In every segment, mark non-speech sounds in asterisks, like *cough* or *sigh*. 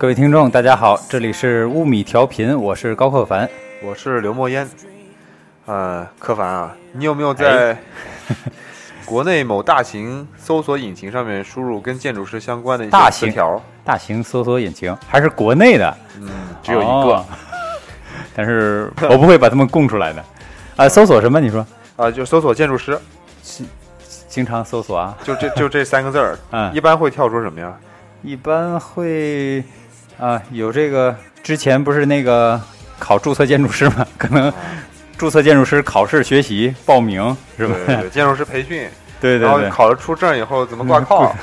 各位听众，大家好，这里是乌米调频，我是高克凡。我是刘墨烟。呃，柯凡啊，你有没有在国内某大型搜索引擎上面输入跟建筑师相关的一些词条？大型搜索引擎还是国内的，嗯，只有一个哦 *laughs* 但是我不会把它们供出来的。啊，搜索什么？你说啊，就搜索建筑师，经常搜索啊？就这就这三个字儿，*laughs* 嗯，一般会跳出什么呀？一般会啊，有这个之前不是那个考注册建筑师吗？可能注册建筑师考试学习报名是吧？对对对，建筑师培训，对对对，然后考了出证以后怎么挂靠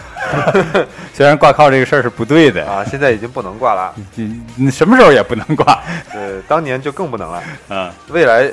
*laughs* 虽然挂靠这个事儿是不对的，啊？现在已经不能挂了，你你什么时候也不能挂。对，当年就更不能了，*laughs* 嗯，未来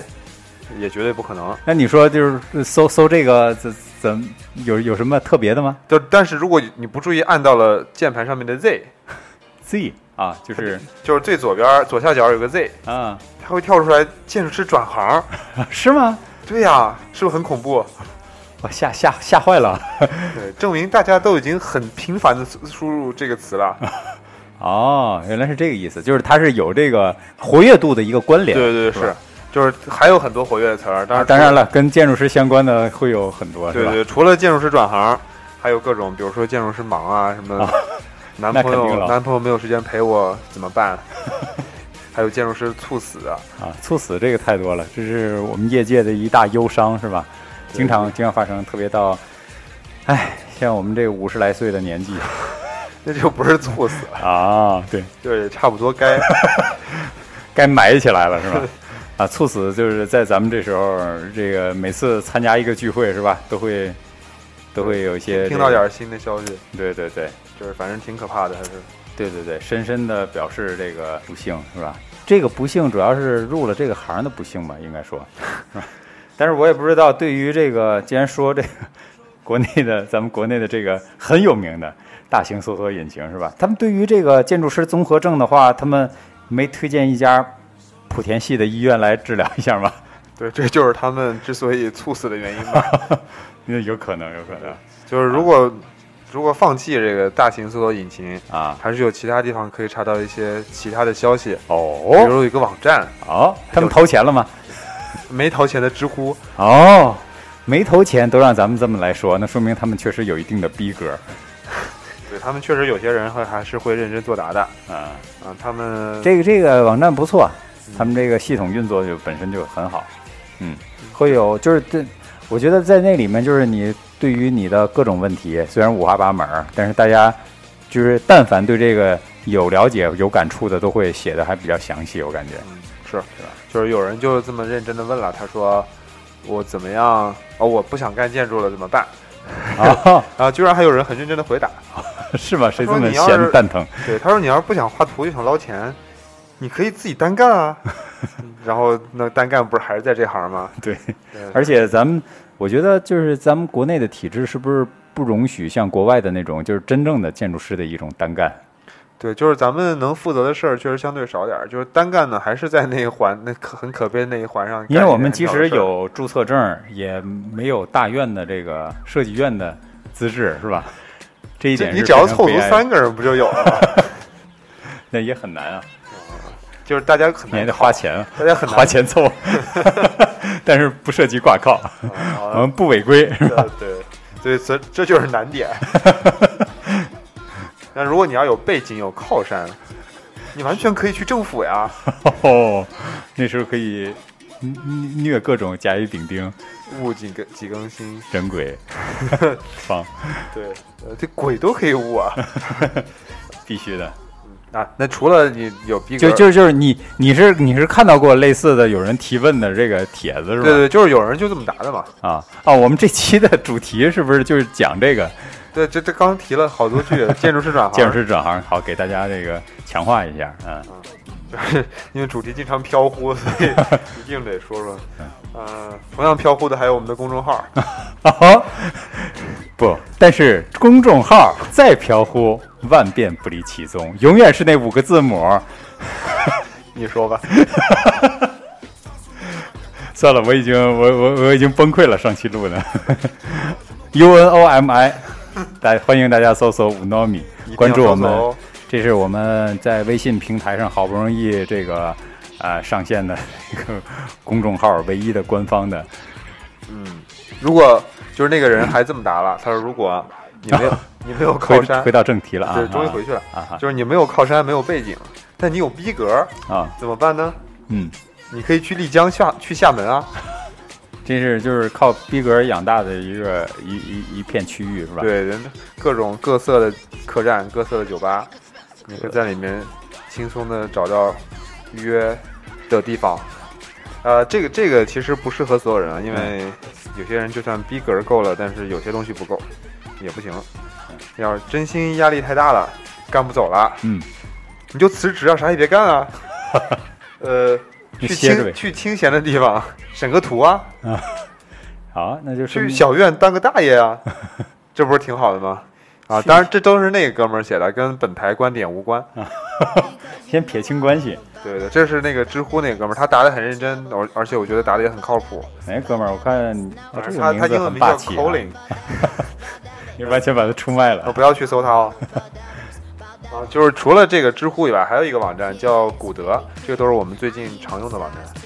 也绝对不可能。那你说就是搜搜这个怎怎有有什么特别的吗就但是如果你不注意按到了键盘上面的 Z，？Z 啊，就是就是最左边左下角有个 Z，啊，它会跳出来建筑师转行。*laughs* 是吗？对呀、是不是很恐怖？*laughs* 我吓吓吓坏了。对，证明大家都已经很频繁的输入这个词了。*laughs* 哦，原来是这个意思，就是它是有这个活跃度的一个关联。对对对，吧是，就是还有很多活跃的词儿。当然，啊当然，了，跟建筑师相关的会有很多？对对，除了建筑师转行，还有各种，比如说建筑师忙啊，什么啊男朋友男朋友没有时间陪我怎么办？*laughs* 还有建筑师猝死啊，啊，猝死这个太多了，这是我们业界的一大忧伤，是吧？经常经常发生，特别到，哎，像我们这个五十来岁的年纪 *laughs* 那就不是猝死了，啊，对，对，差不多该。*laughs* 该埋起来了，是吧？啊，猝死就是在咱们这时候，这个每次参加一个聚会，是吧？都会都会有一些听到点儿新的消息，对对对就是反正挺可怕的，还是对对对，深深的表示这个不幸，是吧？这个不幸主要是入了这个行的不幸吧，应该说，是吧？*laughs* 但是我也不知道，对于这个，既然说这个国内的，咱们国内的这个很有名的大型搜索引擎，是吧？他们对于这个建筑师综合症的话，他们没推荐一家莆田系的医院来治疗一下吗？*laughs* 对，这就是他们之所以猝死的原因吧。*laughs* *laughs* 那有可能，有可能 *laughs* 就是如果如果放弃这个大型搜索引擎，啊。还是有其他地方可以查到一些其他的消息哦，比哦如有一个网站哦，他们投钱了吗？*laughs* 没投钱的知乎，哦，没投钱都让咱们这么来说，那说明他们确实有一定的逼格对他们确实有些人会还是会认真作答的啊。啊，他们这个这个网站不错，他们这个系统运作就本身就很好，嗯，会有就是这，我觉得在那里面就是你对于你的各种问题，虽然五花八门，但是大家就是但凡对这个有了解、有感触的，都会写的还比较详细，我感觉。嗯是就是有人就这么认真的问了，他说我怎么样？哦，我不想干建筑了，怎么办？*laughs* 啊，*laughs* 然后居然还有人很认真的回答，*laughs* 是吗？谁这么闲蛋疼？对，他说你要是不想画图就想捞钱，你可以自己单干啊。*laughs* 然后那单干不是还是在这行吗？*laughs* 对，对而且咱们，我觉得就是咱们国内的体制是不是不容许像国外的那种，就是真正的建筑师的一种单干？对，就是咱们能负责的事儿确实相对少点儿，就是单干呢还是在那一环那可很可悲的那一环上因为我们即使有注册证，也没有大院的这个设计院的资质，是吧？这一点你只要凑足三个人不就有了吗？*laughs* 那也很难啊，就是大家很你还难得花钱，大家很难花钱凑，*laughs* 但是不涉及挂靠，我啊们不违规，是吧？对所以，这这就是难点。*laughs* 那如果你要有背景有靠山，你完全可以去政府呀。哦，那时候可以虐各种甲乙丙丁物几更几更新，人鬼 *laughs* 方，对，呃，这鬼都可以悟啊。必须的。啊，那除了你有逼格，就就就是你你是你是看到过类似的有人提问的这个帖子是吧？对对，就是有人就这么答的嘛。啊啊！我们这期的主题是不是就是讲这个对，这这刚提了好多句，建筑师转行，*laughs* 建筑师转行？好，给大家这个强化一下啊。*laughs* 因为主题经常飘忽，所以一定得说说。*laughs* 呃，同样飘忽的还有我们的公众号，*laughs* 啊哦，不，但是公众号再飘忽，万变不离其宗，永远是那五个字母。*laughs* 你说吧。*laughs* 算了，我已经我我我已经崩溃了，上期录的 U N O M I，大欢迎大家搜索五糯米，关注我们这是我们在微信平台上好不容易这个呃上线的一个公众号，唯一的官方的。嗯，如果就是那个人还这么答了，他说如果你没有你没有靠山回，到正题了啊，对，终于回去了，啊啊就是你没有靠山，没有背景，但你有逼格，啊，怎么办呢？嗯，你可以去丽江厦去厦门啊，这是就是靠逼格养大的一个一一一片区域是吧？，对，人各种各色的客栈、各色的酒吧，你会在里面轻松的找到约的地方。呃，这个这个其实不适合所有人啊，因为有些人就算逼格够了，但是有些东西不够，也不行。要是真心压力太大了，干不走了，嗯，你就辞职啊，啥也别干啊。*laughs* 呃，去清去清闲的地方审个图啊，啊好，那就去小院当个大爷啊，*laughs* 这不是挺好的吗？啊，当然这都是那个哥们儿写的，跟本台观点无关。*laughs* 先撇清关系。对对，这是那个知乎那个哥们儿，他答的很认真，而而且我觉得答的也很靠谱。哎，哥们儿，我看他这他个名字很霸气、*laughs* 你完全把他出卖啊，了。*laughs* 不要去搜他哦。啊，就是除了这个知乎以外，还有一个网站叫古德，这个都是我们最近常用的网站。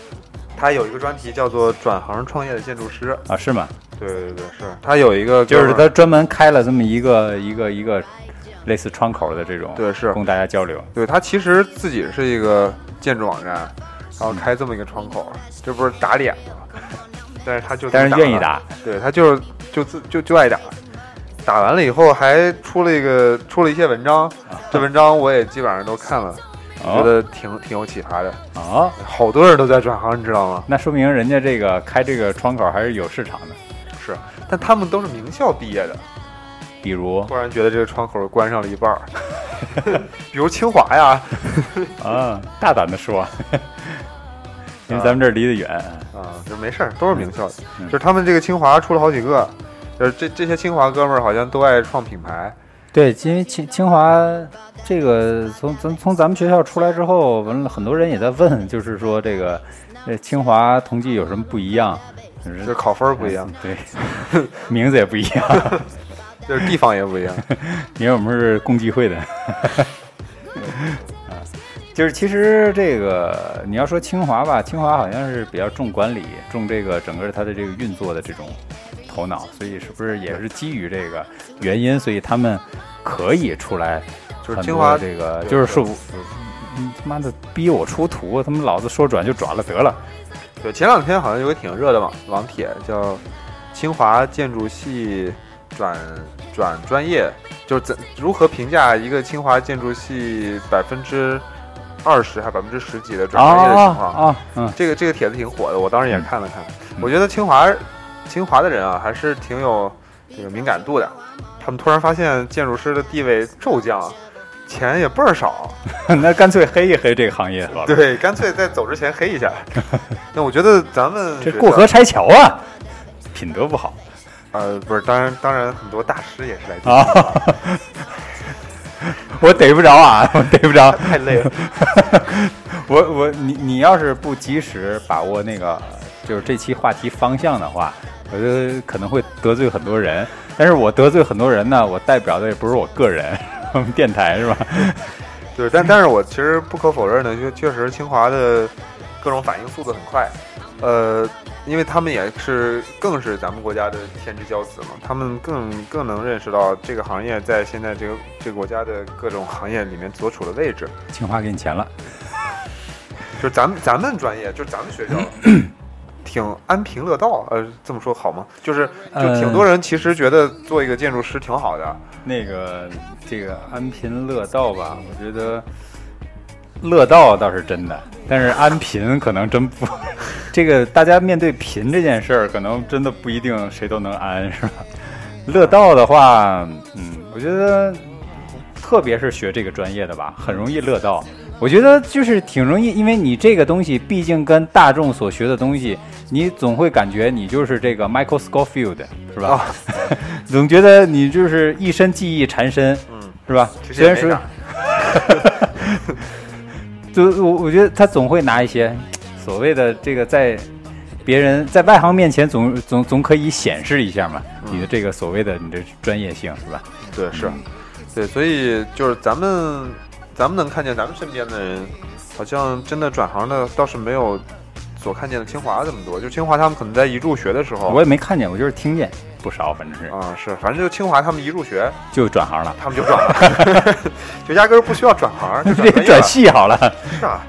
它有一个专题叫做“转行创业的建筑师啊，是吗？”。对对对，是。他有一个就是他专门开了这么一个一个一个类似窗口的这种，对是供大家交流。对他其实自己是一个建筑网站，然后开这么一个窗口，这不是打脸吗？*laughs* 但是他就但是愿意，打，对他就是就自就就爱打，打完了以后还出了一个出了一些文章，这文章我也基本上都看了，觉哦得挺挺有启发的。啊，好多人都在转行，你知道吗？那说明人家这个开这个窗口还是有市场的。是，但他们都是名校毕业的，比如突然觉得这个窗口关上了一半儿，*laughs* 比如清华呀，*laughs* 啊，大胆的说，*laughs* 因为咱们这儿离得远，啊，就没事儿，都是名校的。嗯就是他们这个清华出了好几个，就是这这些清华哥们儿好像都爱创品牌。对，因为清清华这个从从从咱们学校出来之后，完了很多人也在问，就是说这个呃清华同济有什么不一样？就是就是考分儿不一样，对，名字也不一样，*laughs* 就是地方也不一样。*laughs* 因为我们是共济会的。啊，就是其实这个你要说清华吧，清华好像是比较重管理，重这个整个它的这个运作的这种头脑，所以是不是也是基于这个原因，所以他们可以出来很多就是清华这个，就是说，嗯他妈的逼我出图，他们老子说转就转了得了。对，前两天好像有个挺热的网网帖，叫“清华建筑系转转专业”，就是怎如何评价一个清华建筑系百分之二十还百分之十几的转专业的情况。啊，嗯，这个这个帖子挺火的，我当时也看了看。我觉得清华清华的人啊，还是挺有这个敏感度的。他们突然发现建筑师的地位骤降，钱也倍儿少，*laughs* 那干脆黑一黑这个行业好了。对，干脆在走之前黑一下。*laughs* 那我觉得咱们这过河拆桥啊，品德不好呃不是，当然当然很多大师也是来自啊。*laughs* 我逮不着啊，我逮不着。太累了。我我你你要是不及时把握那个就是这期话题方向的话，我觉得可能会得罪很多人。但是我得罪很多人呢，我代表的也不是我个人，*laughs* 我们电台是吧？*laughs* 对，但但是我其实不可否认的，就确实清华的各种反应速度很快，呃，因为他们也是更是咱们国家的天之骄子嘛，他们更更能认识到这个行业在现在这个这个国家的各种行业里面所处的位置。清华给你钱了，就咱们咱们专业，就咱们学校，*clears throat* 挺安贫乐道，呃，这么说好吗？就是就挺多人其实觉得做一个建筑师挺好的，那个这个安贫乐道吧，我觉得乐道倒是真的，但是安贫可能真不。*laughs* 这个大家面对贫这件事儿，可能真的不一定谁都能安，是吧？乐道的话，嗯，我觉得特别是学这个专业的吧，很容易乐道。我觉得就是挺容易，因为你这个东西毕竟跟大众所学的东西，你总会感觉你就是这个 Michael Scofield 是吧？*laughs* 总觉得你就是一身技艺缠身，嗯，是吧？虽然说 *laughs* 就我我觉得他总会拿一些所谓的这个在别人在外行面前总总总可以显示一下嘛，嗯。你的这个所谓的你的专业性是吧？对，是，对，所以就是咱们咱们能看见咱们身边的人，好像真的转行的倒是没有所看见的清华这么多。就清华他们可能在一入学的时候，我也没看见，我就是听见不少，反正是。啊是，反正就清华他们一入学，就转行了，他们就转了，*laughs* 就压根儿不需要转行，就 *laughs* 直接转系好了。是啊，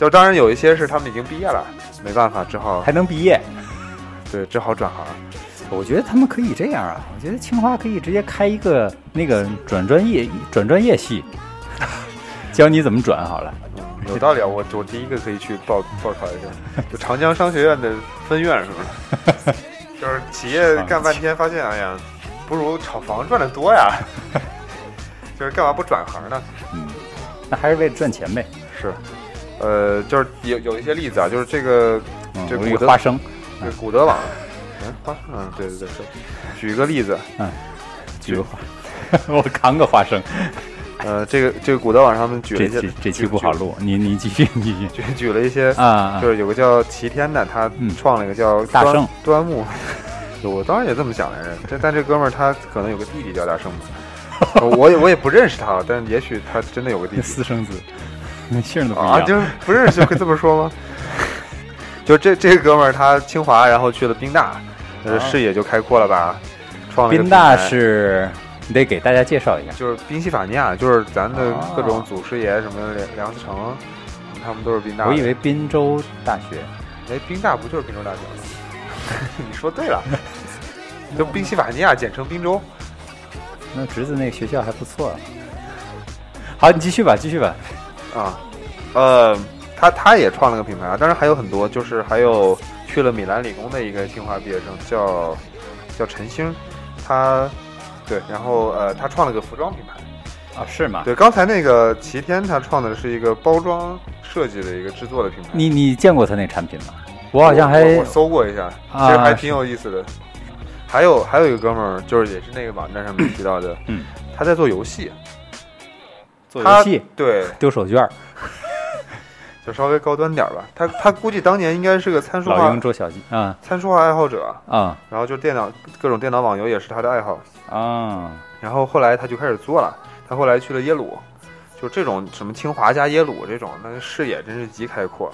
就当然有一些是他们已经毕业了，没办法，只好还能毕业，对，只好转行。我觉得他们可以这样啊，我觉得清华可以直接开一个那个转专业转专业系，教你怎么转好了。有道理啊，我我第一个可以去报报考一下，就长江商学院的分院是吧？*laughs* 就是企业干半天发现，哎呀，不如炒房赚的多呀，*laughs* 就是干嘛不转行呢？嗯，那还是为了赚钱呗。是，呃，就是有有一些例子啊，就是这个这古德花生，这古德网。嗯，花生，嗯，对对对，是。举一个例子，嗯，举个花，*laughs* 我扛个花生。呃，这个这个古德网上面举了一些，这期不好录，你你继续，你继续。举举了一些啊，就是有个叫齐天的，他创了一个叫大圣端木。*laughs* 我当然也这么想来着，这但这哥们儿他可能有个弟弟叫大圣吧，*laughs* 我也我也不认识他，但也许他真的有个弟弟。私生子，那姓都不一样，就不认识就可以这么说吗？*laughs* 就这这个哥们儿他清华，然后去了宾大。呃，视野就开阔了吧？创了宾大是，你得给大家介绍一下，就是宾夕法尼亚，就是咱的各种祖师爷什么梁梁思成，他们都是宾大。我以为滨州大学，哎，宾大不就是滨州大学吗？*laughs* 你说对了，*laughs* 就宾夕法尼亚，简称滨州。那侄子那个学校还不错。啊好，你继续吧，继续吧。啊，呃，他他也创了个品牌啊，当然还有很多，就是还有。去了米兰理工的一个清华毕业生，叫叫陈星，他对，然后呃，他创了个服装品牌啊，是吗？对，刚才那个齐天他创的是一个包装设计的一个制作的品牌。你你见过他那产品吗？我好像还我搜过一下，其实还挺有意思的。还有还有一个哥们儿，就是也是那个网站上面提到的，嗯，他在做游戏，做游戏，对，丢手绢。就稍微高端点吧，他他估计当年应该是个参数化，老鹰捉小鸡啊，参数化爱好者啊，然后就电脑各种电脑网游也是他的爱好啊，然后后来他就开始做了，他后来去了耶鲁，就这种什么清华加耶鲁这种，那视野真是极开阔。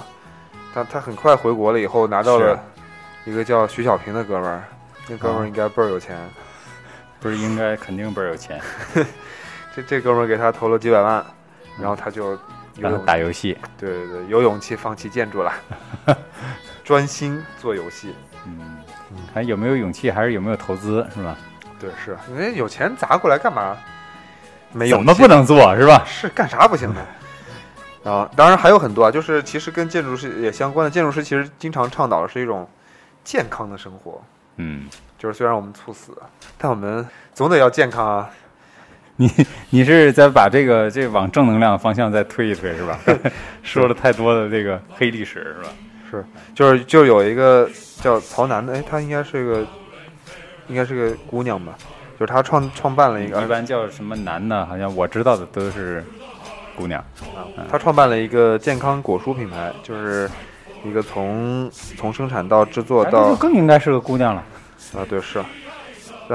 他他很快回国了以后，拿到了一个叫徐小平的哥们儿，那哥们儿应该倍儿有钱，不是应该肯定倍儿有钱，*laughs* 这这哥们儿给他投了几百万，然后他就。打游戏，对对对，有勇气放弃建筑了，*laughs* 专心做游戏。嗯，看有没有勇气，还是有没有投资，是吧？对，是因为有钱砸过来干嘛？没有怎么不能做，是吧？是干啥不行呢？啊，当然还有很多啊，就是其实跟建筑师也相关的，建筑师其实经常倡导的是一种健康的生活。嗯，就是虽然我们猝死，但我们总得要健康啊。你你是在把这个这往正能量方向再推一推是吧？*laughs* 说了太多的这个黑历史是吧？是，就是就有一个叫曹楠的，哎，她应该是个，应该是个姑娘吧？就是她创创办了一个，一般叫什么楠呢？好像我知道的都是姑娘。啊，她创办了一个健康果蔬品牌，就是一个从从生产到制作到，更应该是个姑娘了。啊，对，是。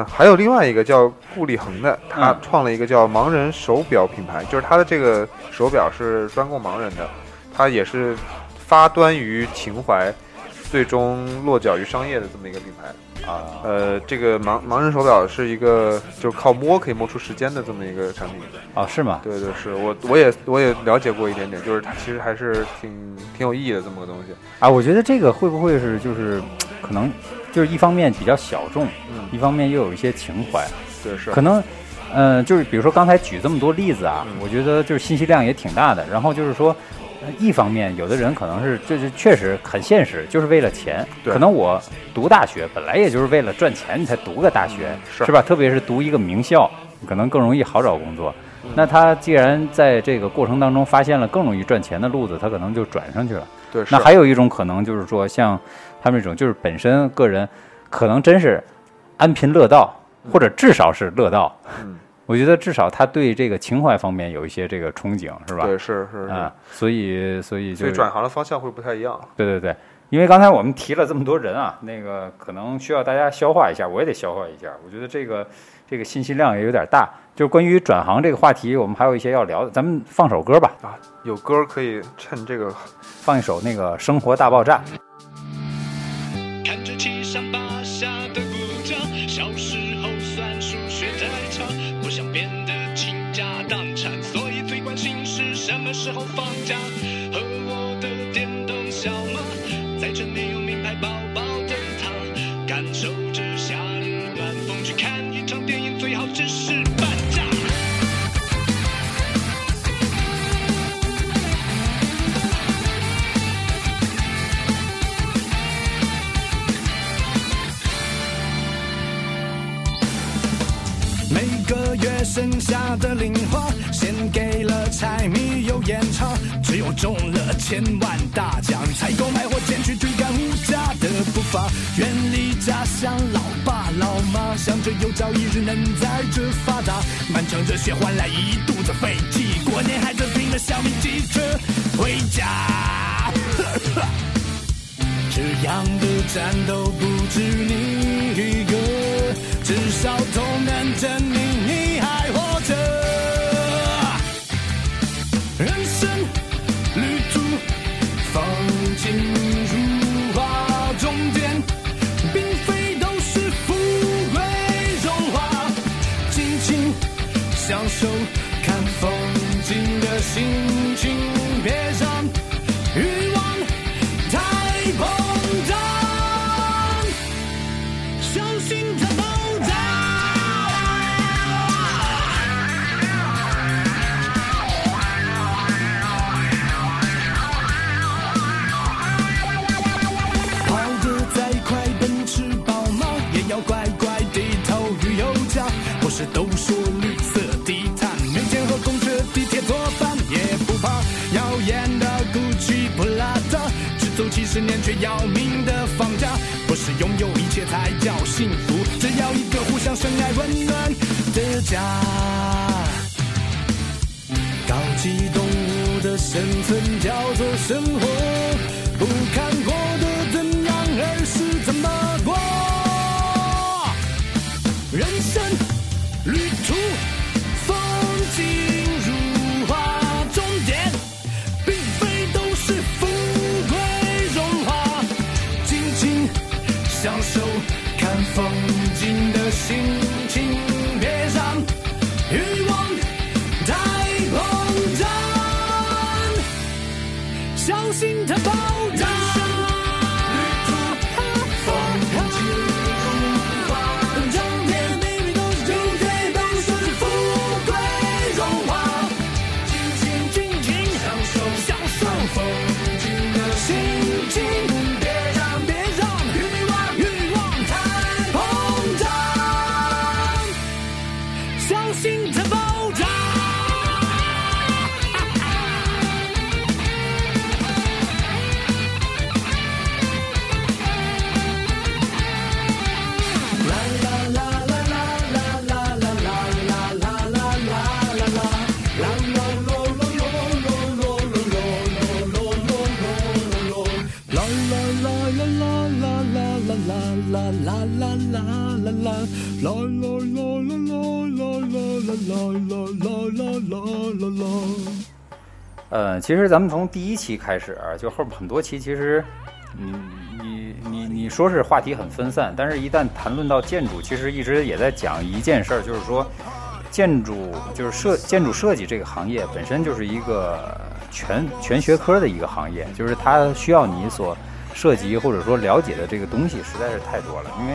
还有另外一个叫顾立恒的，他创了一个叫盲人手表品牌，就是他的这个手表是专供盲人的，他也是发端于情怀，最终落脚于商业的这么一个品牌。啊，呃，这个盲盲人手表是一个就是靠摸可以摸出时间的这么一个产品。啊，是吗？对对，是我我也我也了解过一点点，就是它其实还是挺挺有意义的这么个东西。啊，我觉得这个会不会是就是可能。就是一方面比较小众，嗯，一方面又有一些情怀，对是，可能，嗯，就是比如说刚才举这么多例子啊，我觉得就是信息量也挺大的。然后就是说，一方面有的人可能是就是确实很现实，就是为了钱，可能我读大学本来也就是为了赚钱，你才读个大学，是吧？特别是读一个名校，可能更容易好找工作。那他既然在这个过程当中发现了更容易赚钱的路子，他可能就转上去了。对，那还有一种可能就是说像。他们这种就是本身个人，可能真是安贫乐道，或者至少是乐道。嗯，*laughs* 我觉得至少他对这个情怀方面有一些这个憧憬，是吧？对，是是啊，所以所以所以转行的方向会不太一样。对对对，因为刚才我们提了这么多人啊，那个可能需要大家消化一下，我也得消化一下。我觉得这个这个信息量也有点大。就是关于转行这个话题，我们还有一些要聊的，咱们放首歌吧。啊，有歌可以趁这个放一首那个《生活大爆炸》。的零花，献给了柴米油盐茶。只有中了千万大奖，才够买火箭去追赶物价的步伐。远离家乡，老爸老妈，想着有朝一日能在这发达。满腔热血换来一肚子废气，过年还得拼了小米汽车回家。这样的战斗不止你一个，至少都能证明说绿色低碳，没钱和公车、地铁作伴也不怕。耀眼的 GUCCI、Prada，只走几十年却要命的房价。不是拥有一切才叫幸福，只要一个互相深爱、温暖的家。高级动物的生存叫做生活，不看过的怎样，而是 so 呃，其实咱们从第一期开始，就后边很多期，其实你你你你说是话题很分散，但是一旦谈论到建筑，其实一直也在讲一件事儿，就是说建筑就是设建筑设计这个行业本身就是一个全全学科的一个行业，就是它需要你所涉及或者说了解的这个东西实在是太多了，因为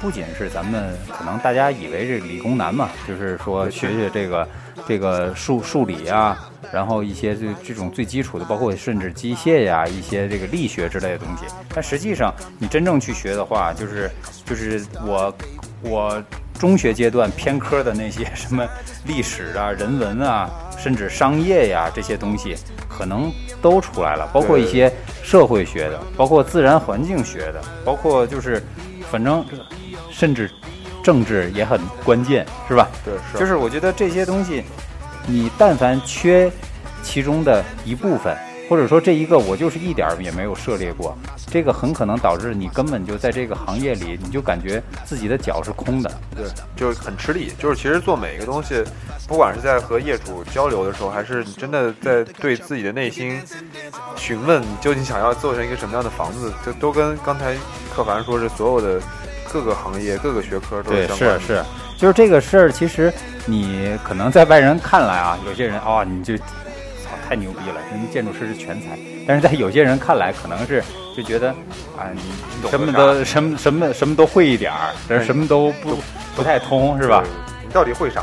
不仅是咱们可能大家以为这理工男嘛，就是说学学这个这个数数理啊，然后一些这这种最基础的，包括甚至机械呀、一些这个力学之类的东西。但实际上，你真正去学的话，就是就是我我中学阶段偏科的那些什么历史啊、人文啊，甚至商业呀这些东西，可能都出来了，包括一些社会学的，包括自然环境学的，包括就是反正甚至政治也很关键，是吧？对，是就是我觉得这些东西，你但凡缺其中的一部分，或者说这一个我就是一点儿也没有涉猎过，这个很可能导致你根本就在这个行业里，你就感觉自己的脚是空的。对，就是很吃力。就是其实做每一个东西，不管是在和业主交流的时候，还是你真的在对自己的内心询问，你究竟想要做成一个什么样的房子，这都跟刚才柯凡说是所有的各个行业、各个学科都对，相关的。是是，就是这个事儿，其实你可能在外人看来啊，*laughs* 有些人啊、你就操太牛逼了，人家建筑师是全才，但是在有些人看来，可能是就觉得啊，你懂什么都什么什么什么都会一点儿，但是什么都不不太通，是吧？对？你到底会啥？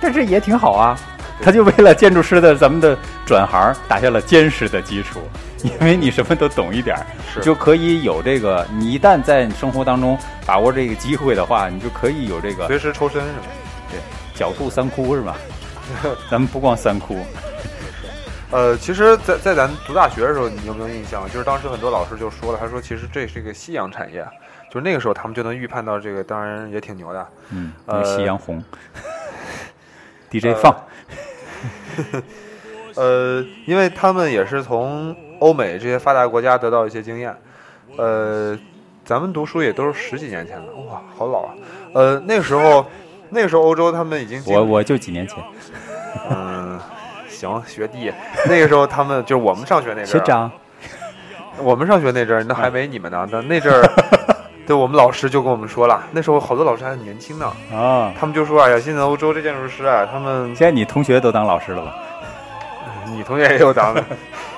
但是也挺好啊，他就为了建筑师的咱们的转行打下了坚实的基础，因为你什么都懂一点儿，是就可以有这个。你一旦在你生活当中把握这个机会的话，你就可以有这个随时抽身是吧？对狡兔三窟是吧？*laughs* 咱们不光三窟，*laughs* 呃，其实在，在咱读大学的时候，你有没有印象？就是当时很多老师就说了，他说其实这是一个夕阳产业，就是那个时候他们就能预判到这个，当然也挺牛的。嗯，呃夕阳红，*laughs* DJ 放，呃，因为他们也是从欧美这些发达国家得到一些经验。呃，咱们读书也都是十几年前了，哇，好老啊。呃，那个时候，那个时候欧洲他们已经经我我就几年前，*laughs* 嗯，行，学弟，那个时候他们就是我们上学那阵儿，学长，我们上学那阵儿，那还没你们呢。那那阵儿，*laughs* 对我们老师就跟我们说了，那时候好多老师还很年轻呢，啊，他们就说：“哎呀，现在欧洲这建筑师啊，他们现在你同学都当老师了吧？你同学也有当的，*laughs*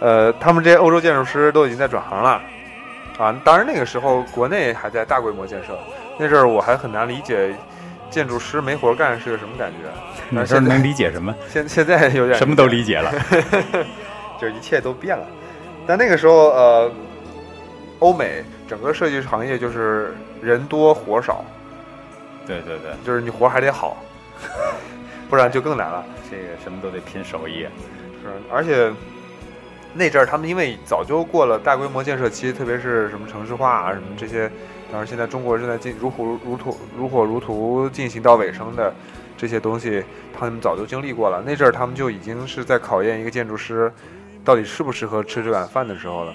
呃，他们这些欧洲建筑师都已经在转行了啊。当然那个时候国内还在大规模建设，那阵儿我还很难理解建筑师没活干是个什么感觉。那时候能理解什么？现现在有点什么都理解了。*laughs* 就是一切都变了。但那个时候，呃，欧美整个设计行业就是人多活少，对对对，就是你活还得好，*laughs* 不然就更难了。这个什么都得拼手艺。是，而且那阵儿他们因为早就过了大规模建设期，特别是什么城市化啊什么这些，当然现在中国正在进如火如荼如火如荼进行到尾声的这些东西，他们早就经历过了。那阵儿他们就已经是在考验一个建筑师到底适不适合吃这碗饭的时候了。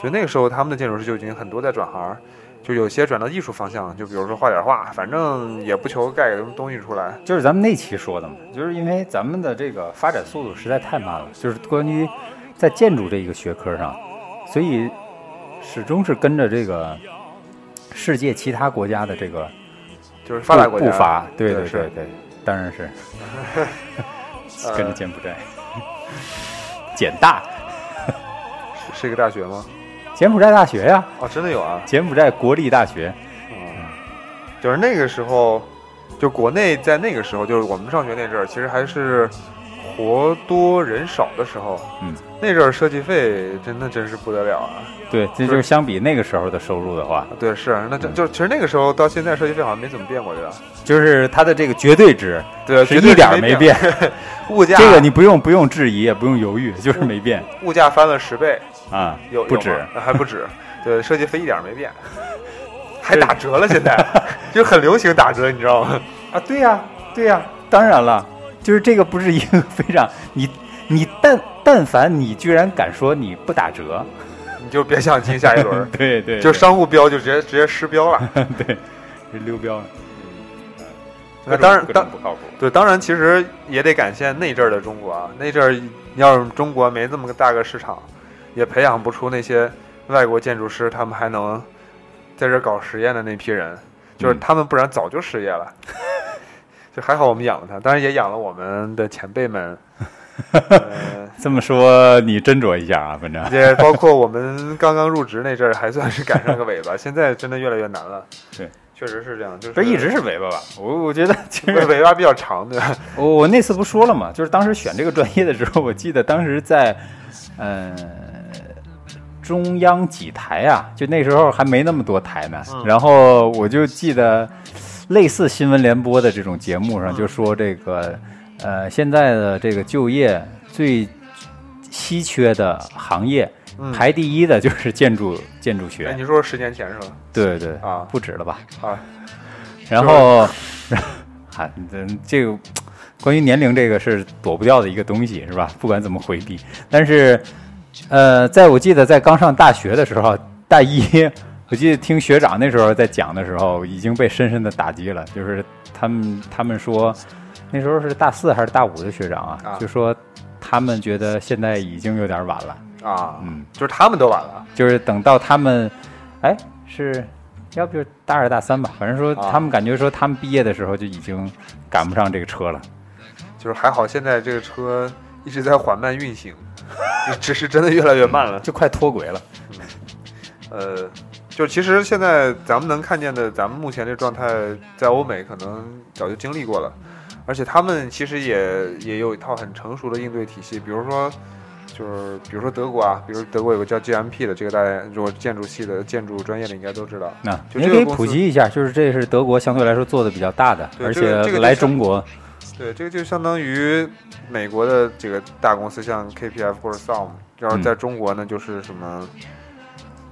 所以那个时候他们的建筑师就已经很多在转行。就有些转到艺术方向，就比如说画点画，反正也不求盖个什么东西出来。就是咱们那期说的嘛，就是因为咱们的这个发展速度实在太慢了，就是关于在建筑这一个学科上，所以始终是跟着这个世界其他国家的这个就是发达国家步伐，对对对对对，当然是 *laughs* 跟着柬埔寨，柬大，是是一个大学吗？*laughs* 柬埔寨大学呀，哦，真的有啊。柬埔寨国立大学，嗯就是那个时候，就国内在那个时候，就是我们上学那阵儿，其实还是活多人少的时候。嗯，那阵儿设计费真的真是不得了啊！对，这就是相比那个时候的收入的话，对，是那这就其实那个时候到现在设计费好像没怎么变过，对吧？就是它的这个绝对值对，是一点儿没没变。*laughs* 物价这个你不用不用质疑，也不用犹豫，就是没变物价翻了十倍，啊有，不止。有还不止。*laughs* 对，设计费一点儿没变，还打折了，现在 *laughs* 就很流行打折，你知道吗？啊，对呀、对呀、当然了，就是这个不是一个非常你你但但凡你居然敢说你不打折，你就别想进下一轮儿，*laughs* 对对，就商务标就直接直接失标了。*laughs* 对，是溜标了。那当然当不靠谱。对，当然其实也得感谢那阵儿的中国啊，那阵儿要是中国没这么个大个市场，也培养不出那些外国建筑师，他们还能在这搞实验的那批人，就是嗯他们不然早就失业了。*laughs* 就还好我们养了他，当然也养了我们的前辈们，呃，*laughs* 这么说你斟酌一下啊，反正也包括我们刚刚入职那阵儿，还算是赶上个尾巴，*laughs* 现在真的越来越难了。对，确实是这样，就是不是一直是尾巴吧？我我觉得其实尾尾巴比较长，对吧？*laughs* 我我那次不说了嘛，就是当时选这个专业的时候，我记得当时在，嗯、中央几台啊，就那时候还没那么多台呢。嗯然后我就记得类似新闻联播的这种节目上嗯就说这个，呃，现在的这个就业最稀缺的行业，嗯排第一的就是建筑 *laughs* 建筑哎，学。你说十年前是吧？对对啊不止了吧？啊，然后，*laughs* 啊，这这个关于年龄这个是躲不掉的一个东西，是吧？不管怎么回避，但是呃，在我记得在刚上大学的时候，大一，*laughs* 我记得听学长那时候在讲的时候，已经被深深的打击了。就是他们他们说，那时候是大四还是大五的学长啊，啊就说他们觉得现在已经有点晚了。啊，嗯，就是他们都晚了，就是等到他们，哎，是要不就是大二大三吧，反正说啊他们感觉说他们毕业的时候就已经赶不上这个车了。就是还好现在这个车一直在缓慢运行，只是真的越来越慢了。就快脱轨了。呃，就其实现在咱们能看见的，咱们目前这状态，在欧美可能早就经历过了，而且他们其实也也有一套很成熟的应对体系，比如说。就是比如说德国啊，比如德国有个叫 GMP 的，这个大家如果建筑系的、建筑专业的应该都知道。那你可以就这个普及一下，就是这是德国相对来说做的比较大的，而对这个且来中国，对，这个就相当于美国的这个大公司，像 KPF 或者 SOM，要是嗯在中国呢，就是什么，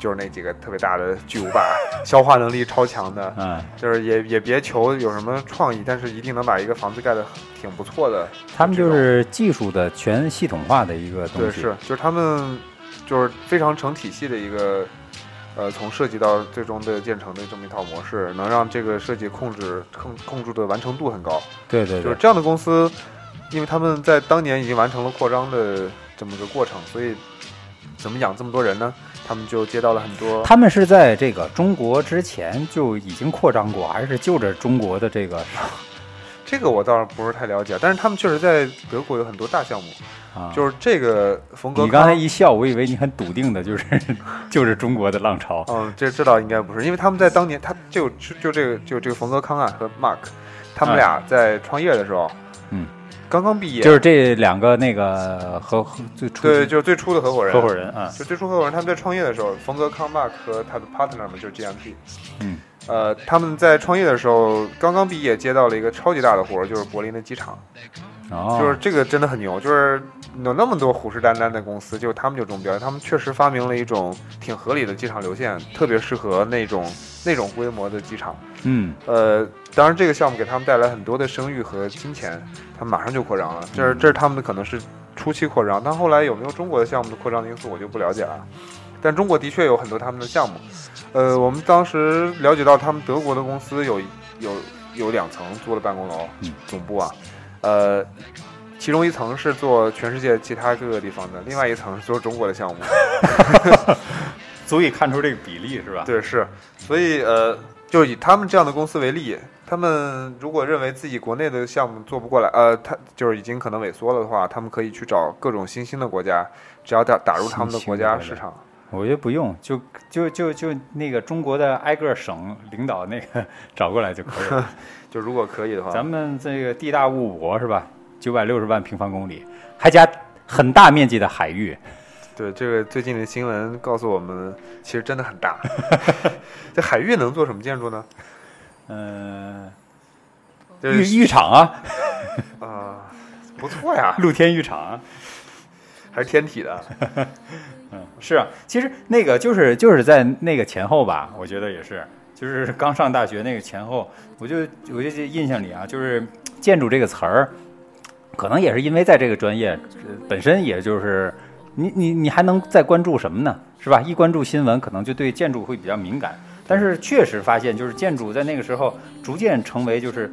就是那几个特别大的巨无霸，消化能力超强的，嗯，就是也也别求有什么创意，但是一定能把一个房子盖得挺不错的。他们就是技术的全系统化的一个东对，西。是，就是他们就是非常成体系的一个。呃，从设计到最终的建成的这么一套模式，能让这个设计控制控控制的完成度很高。对对对，就是这样的公司，因为他们在当年已经完成了扩张的这么个过程，所以怎么养这么多人呢？他们就接到了很多。他们是在这个中国之前就已经扩张过，还是就着中国的这个这个我倒是不是太了解，但是他们确实在德国有很多大项目，啊？就是这个冯格你刚才。一笑，我以为你很笃定的，就是 *laughs* 就是中国的浪潮。嗯，这这倒应该不是，因为他们在当年，他就就就这个就这个冯格康啊和 Mark，他们俩在创业的时候，嗯，刚刚毕业，就是这两个那个合合最初对，就是最初的合伙人，合伙人啊，就最初合伙人他们在创业的时候，冯格康 Mark 和他的 partner 们就是 GMP，嗯，呃，他们在创业的时候刚刚毕业，接到了一个超级大的活儿，就是柏林的机场，哦，就是这个真的很牛，就是有那么多虎视眈眈的公司，就他们就中标，他们确实发明了一种挺合理的机场流线，特别适合那种那种规模的机场。嗯。呃，当然这个项目给他们带来很多的声誉和金钱，他们马上就扩张了，这是这是他们的可能是初期扩张，但后来有没有中国的项目的扩张的因素我就不了解了。但中国的确有很多他们的项目，呃，我们当时了解到他们德国的公司有有有两层租了办公楼，嗯总部啊，呃，其中一层是做全世界其他各个地方的，另外一层是做中国的项目。*laughs* 足以看出这个比例是吧？对，是，所以呃，就以他们这样的公司为例，他们如果认为自己国内的项目做不过来，呃，他就是已经可能萎缩了的话，他们可以去找各种新兴的国家，只要打打入他们的国家市场。我觉得不用，就就就就那个中国的挨个省领导那个找过来就可以了。*laughs* 就如果可以的话，咱们这个地大物博是吧？九百六十万平方公里，还加很大面积的海域。对这个最近的新闻告诉我们，其实真的很大。*laughs* 这海域能做什么建筑呢？嗯、就是浴浴场啊，啊、不错呀，*laughs* 露天浴场啊。还是天体的。*laughs* 嗯，是啊，其实那个就是就是在那个前后吧，我觉得也是，就是刚上大学那个前后，我就我就印象里啊，就是建筑这个词儿，可能也是因为在这个专业呃本身，也就是你你你还能再关注什么呢？是吧？一关注新闻，可能就对建筑会比较敏感。但是确实发现，就是建筑在那个时候逐渐成为就是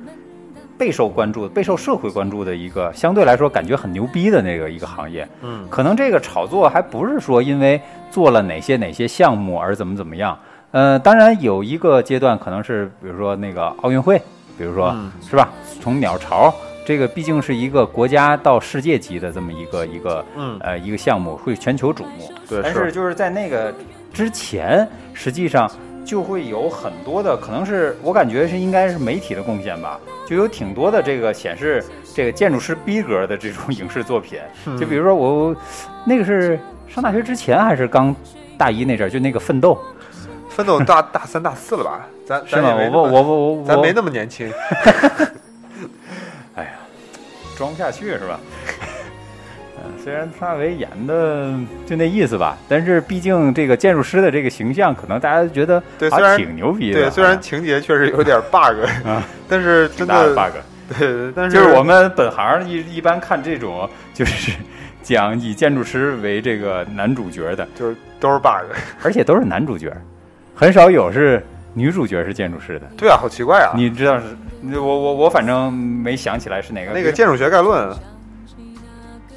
备受关注、备受社会关注的一个相对来说感觉很牛逼的那个一个行业。嗯，可能这个炒作还不是说因为做了哪些哪些项目而怎么怎么样。呃，当然有一个阶段可能是，比如说那个奥运会，比如说、嗯是吧？从鸟巢这个毕竟是一个国家到世界级的这么一个一个嗯，呃一个项目，会全球瞩目。对，但是就是在那个之前，实际上就会有很多的，可能是我感觉是应该是媒体的贡献吧，就有挺多的这个显示这个建筑师逼格的这种影视作品。就比如说我那个是上大学之前还是刚大一那阵儿，就那个奋斗奋斗大大三大四了吧？咱是吗？我我我我咱没那么年轻。*laughs* 装不下去是吧？*laughs* 嗯，虽然汤唯演的就那意思吧，但是毕竟这个建筑师的这个形象，可能大家觉得还对虽然挺牛逼的。对，虽然啊情节确实有点 bug，啊 *laughs* 但是真的的 bug，*laughs* 对，但是就是我们本行一一般看这种就是讲以建筑师为这个男主角的，就是都是 bug。而且都是男主角，很少有是女主角是建筑师的。对啊，好奇怪啊！你知道是？我我我反正没想起来是哪个。那个《建筑学概论》，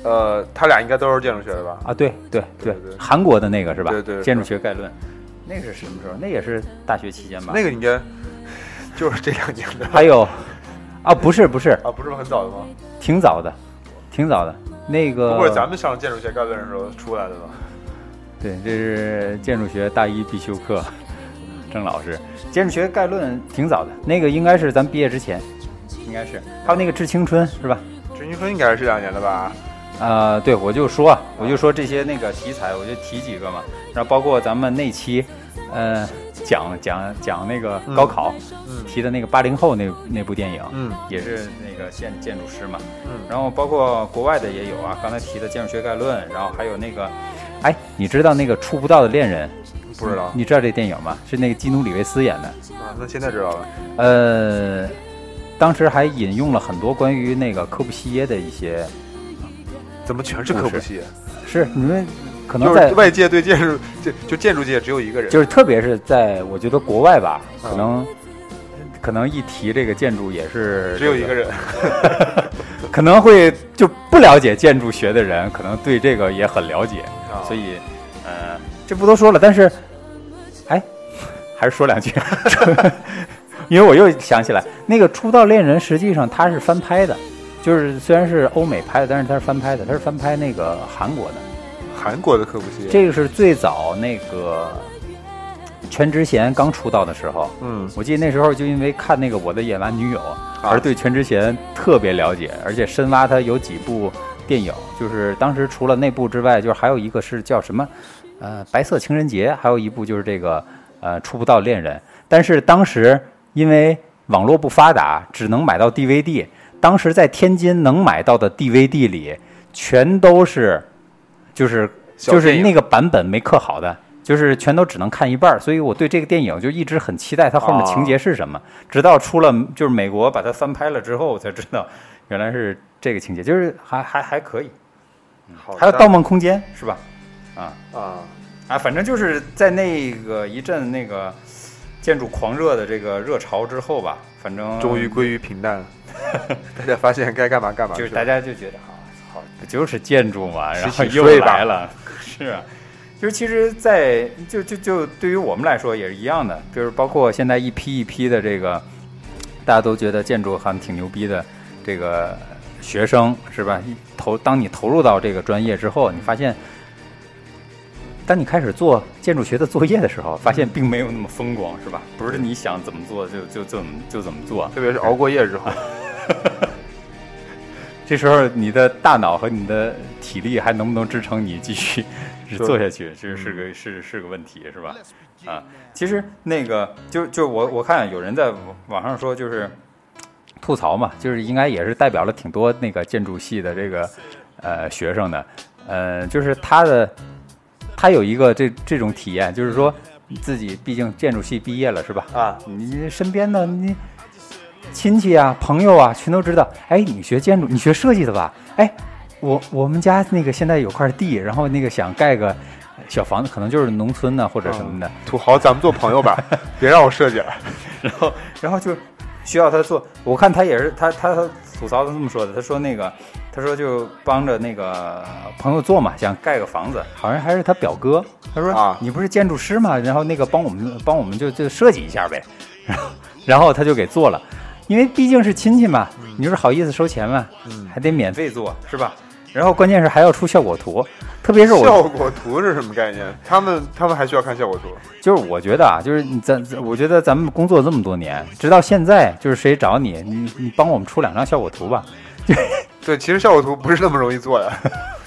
呃，他俩应该都是建筑学的吧？啊，对对对对韩国的那个是吧？对对对建筑学概论，那个是什么时候？那也是大学期间吧？那个应该就是这两年的。还有啊，不是不是啊，不是很早的吗？挺早的，挺早的。那个不是咱们上建筑学概论的时候出来的吧？对，这是建筑学大一必修课，郑老师。建筑学概论挺早的，那个应该是咱毕业之前，应该是。还有那个致青春是吧？致青春应该是这两年的吧？啊，对，我就说，我就说这些那个题材，我就提几个嘛。然后包括咱们那期，呃，讲讲讲那个高考提的那个八零后那那部电影，嗯，也是那个建建筑师嘛。嗯。然后包括国外的也有啊，刚才提的建筑学概论，然后还有那个。哎，你知道那个触不到的恋人？不知道。你知道这电影吗？是那个基努里维斯演的。啊，那现在知道了。呃，当时还引用了很多关于那个科布西耶的一些。怎么全是科布西耶？是你们可能在外界对建筑就就建筑界只有一个人，就是特别是在我觉得国外吧，可能可能一提这个建筑也是只有一个人。*laughs* 可能会就不了解建筑学的人，可能对这个也很了解。所以，呃，这不多说了。但是，哎，*laughs* 还是说两句，*laughs* 因为我又想起来，那个《出道恋人》实际上它是翻拍的，就是虽然是欧美拍的，但是它是翻拍的，它是翻拍那个韩国的，韩国的科布西。这个是最早那个全智贤刚出道的时候，嗯，我记得那时候就因为看那个《我的野蛮女友》，而对全智贤特别了解，而且深挖他有几部。电影就是当时除了那部之外，就是还有一个是叫什么，呃，白色情人节，还有一部就是这个呃，触不到恋人。但是当时因为网络不发达，只能买到 DVD。当时在天津能买到的 DVD 里，全都是就是就是那个版本没刻好的，就是全都只能看一半。所以我对这个电影就一直很期待它后面情节是什么。直到出了就是美国把它翻拍了之后，我才知道原来是。这个情节就是还还还可以，还有《盗梦空间》是吧？啊啊啊！反正就是在那个一阵那个建筑狂热的这个热潮之后吧，反正终于归于平淡了，*laughs* 大家发现该干嘛干嘛，就是大家就觉得啊，好不就是建筑嘛，然后又来了，*laughs* 是啊，就是其实，在就就就对于我们来说也是一样的，就是包括现在一批一批的这个大家都觉得建筑还挺牛逼的这个。学生是吧？投当你投入到这个专业之后，你发现，当你开始做建筑学的作业的时候，发现并没有那么风光，是吧？不是你想怎么做就就怎么就怎么做。特别是熬过夜之后，*laughs* 这时候你的大脑和你的体力还能不能支撑你继续 *laughs* 做下去？其实是个是是个问题，是吧？啊，其实那个就就我我看有人在网上说，就是。吐槽嘛，就是应该也是代表了挺多那个建筑系的这个呃学生的，呃，就是他的他有一个这这种体验，就是说自己毕竟建筑系毕业了是吧？啊，你身边的你亲戚啊、朋友啊，全都知道，哎，你学建筑，你学设计的吧？哎，我我们家那个现在有块地，然后那个想盖个小房子，可能就是农村呢或者什么的土豪，咱们做朋友吧，*laughs* 别让我设计了，然后 *laughs* *laughs* 然后就。需要他做，我看他也是他他吐槽他这么说的，他说那个他说就帮着那个朋友做嘛，想盖个房子，好像还是他表哥，他说啊，你不是建筑师嘛，然后那个帮我们帮我们就就设计一下呗，然后然后他就给做了，因为毕竟是亲戚嘛，你说好意思收钱嘛？还得免费做是吧？然后关键是还要出效果图，特别是我效果图是什么概念？他们他们还需要看效果图？就是我觉得啊，就是咱我觉得咱们工作这么多年，直到现在，就是谁找你，你你帮我们出两张效果图吧。*laughs* 对，其实效果图不是那么容易做的，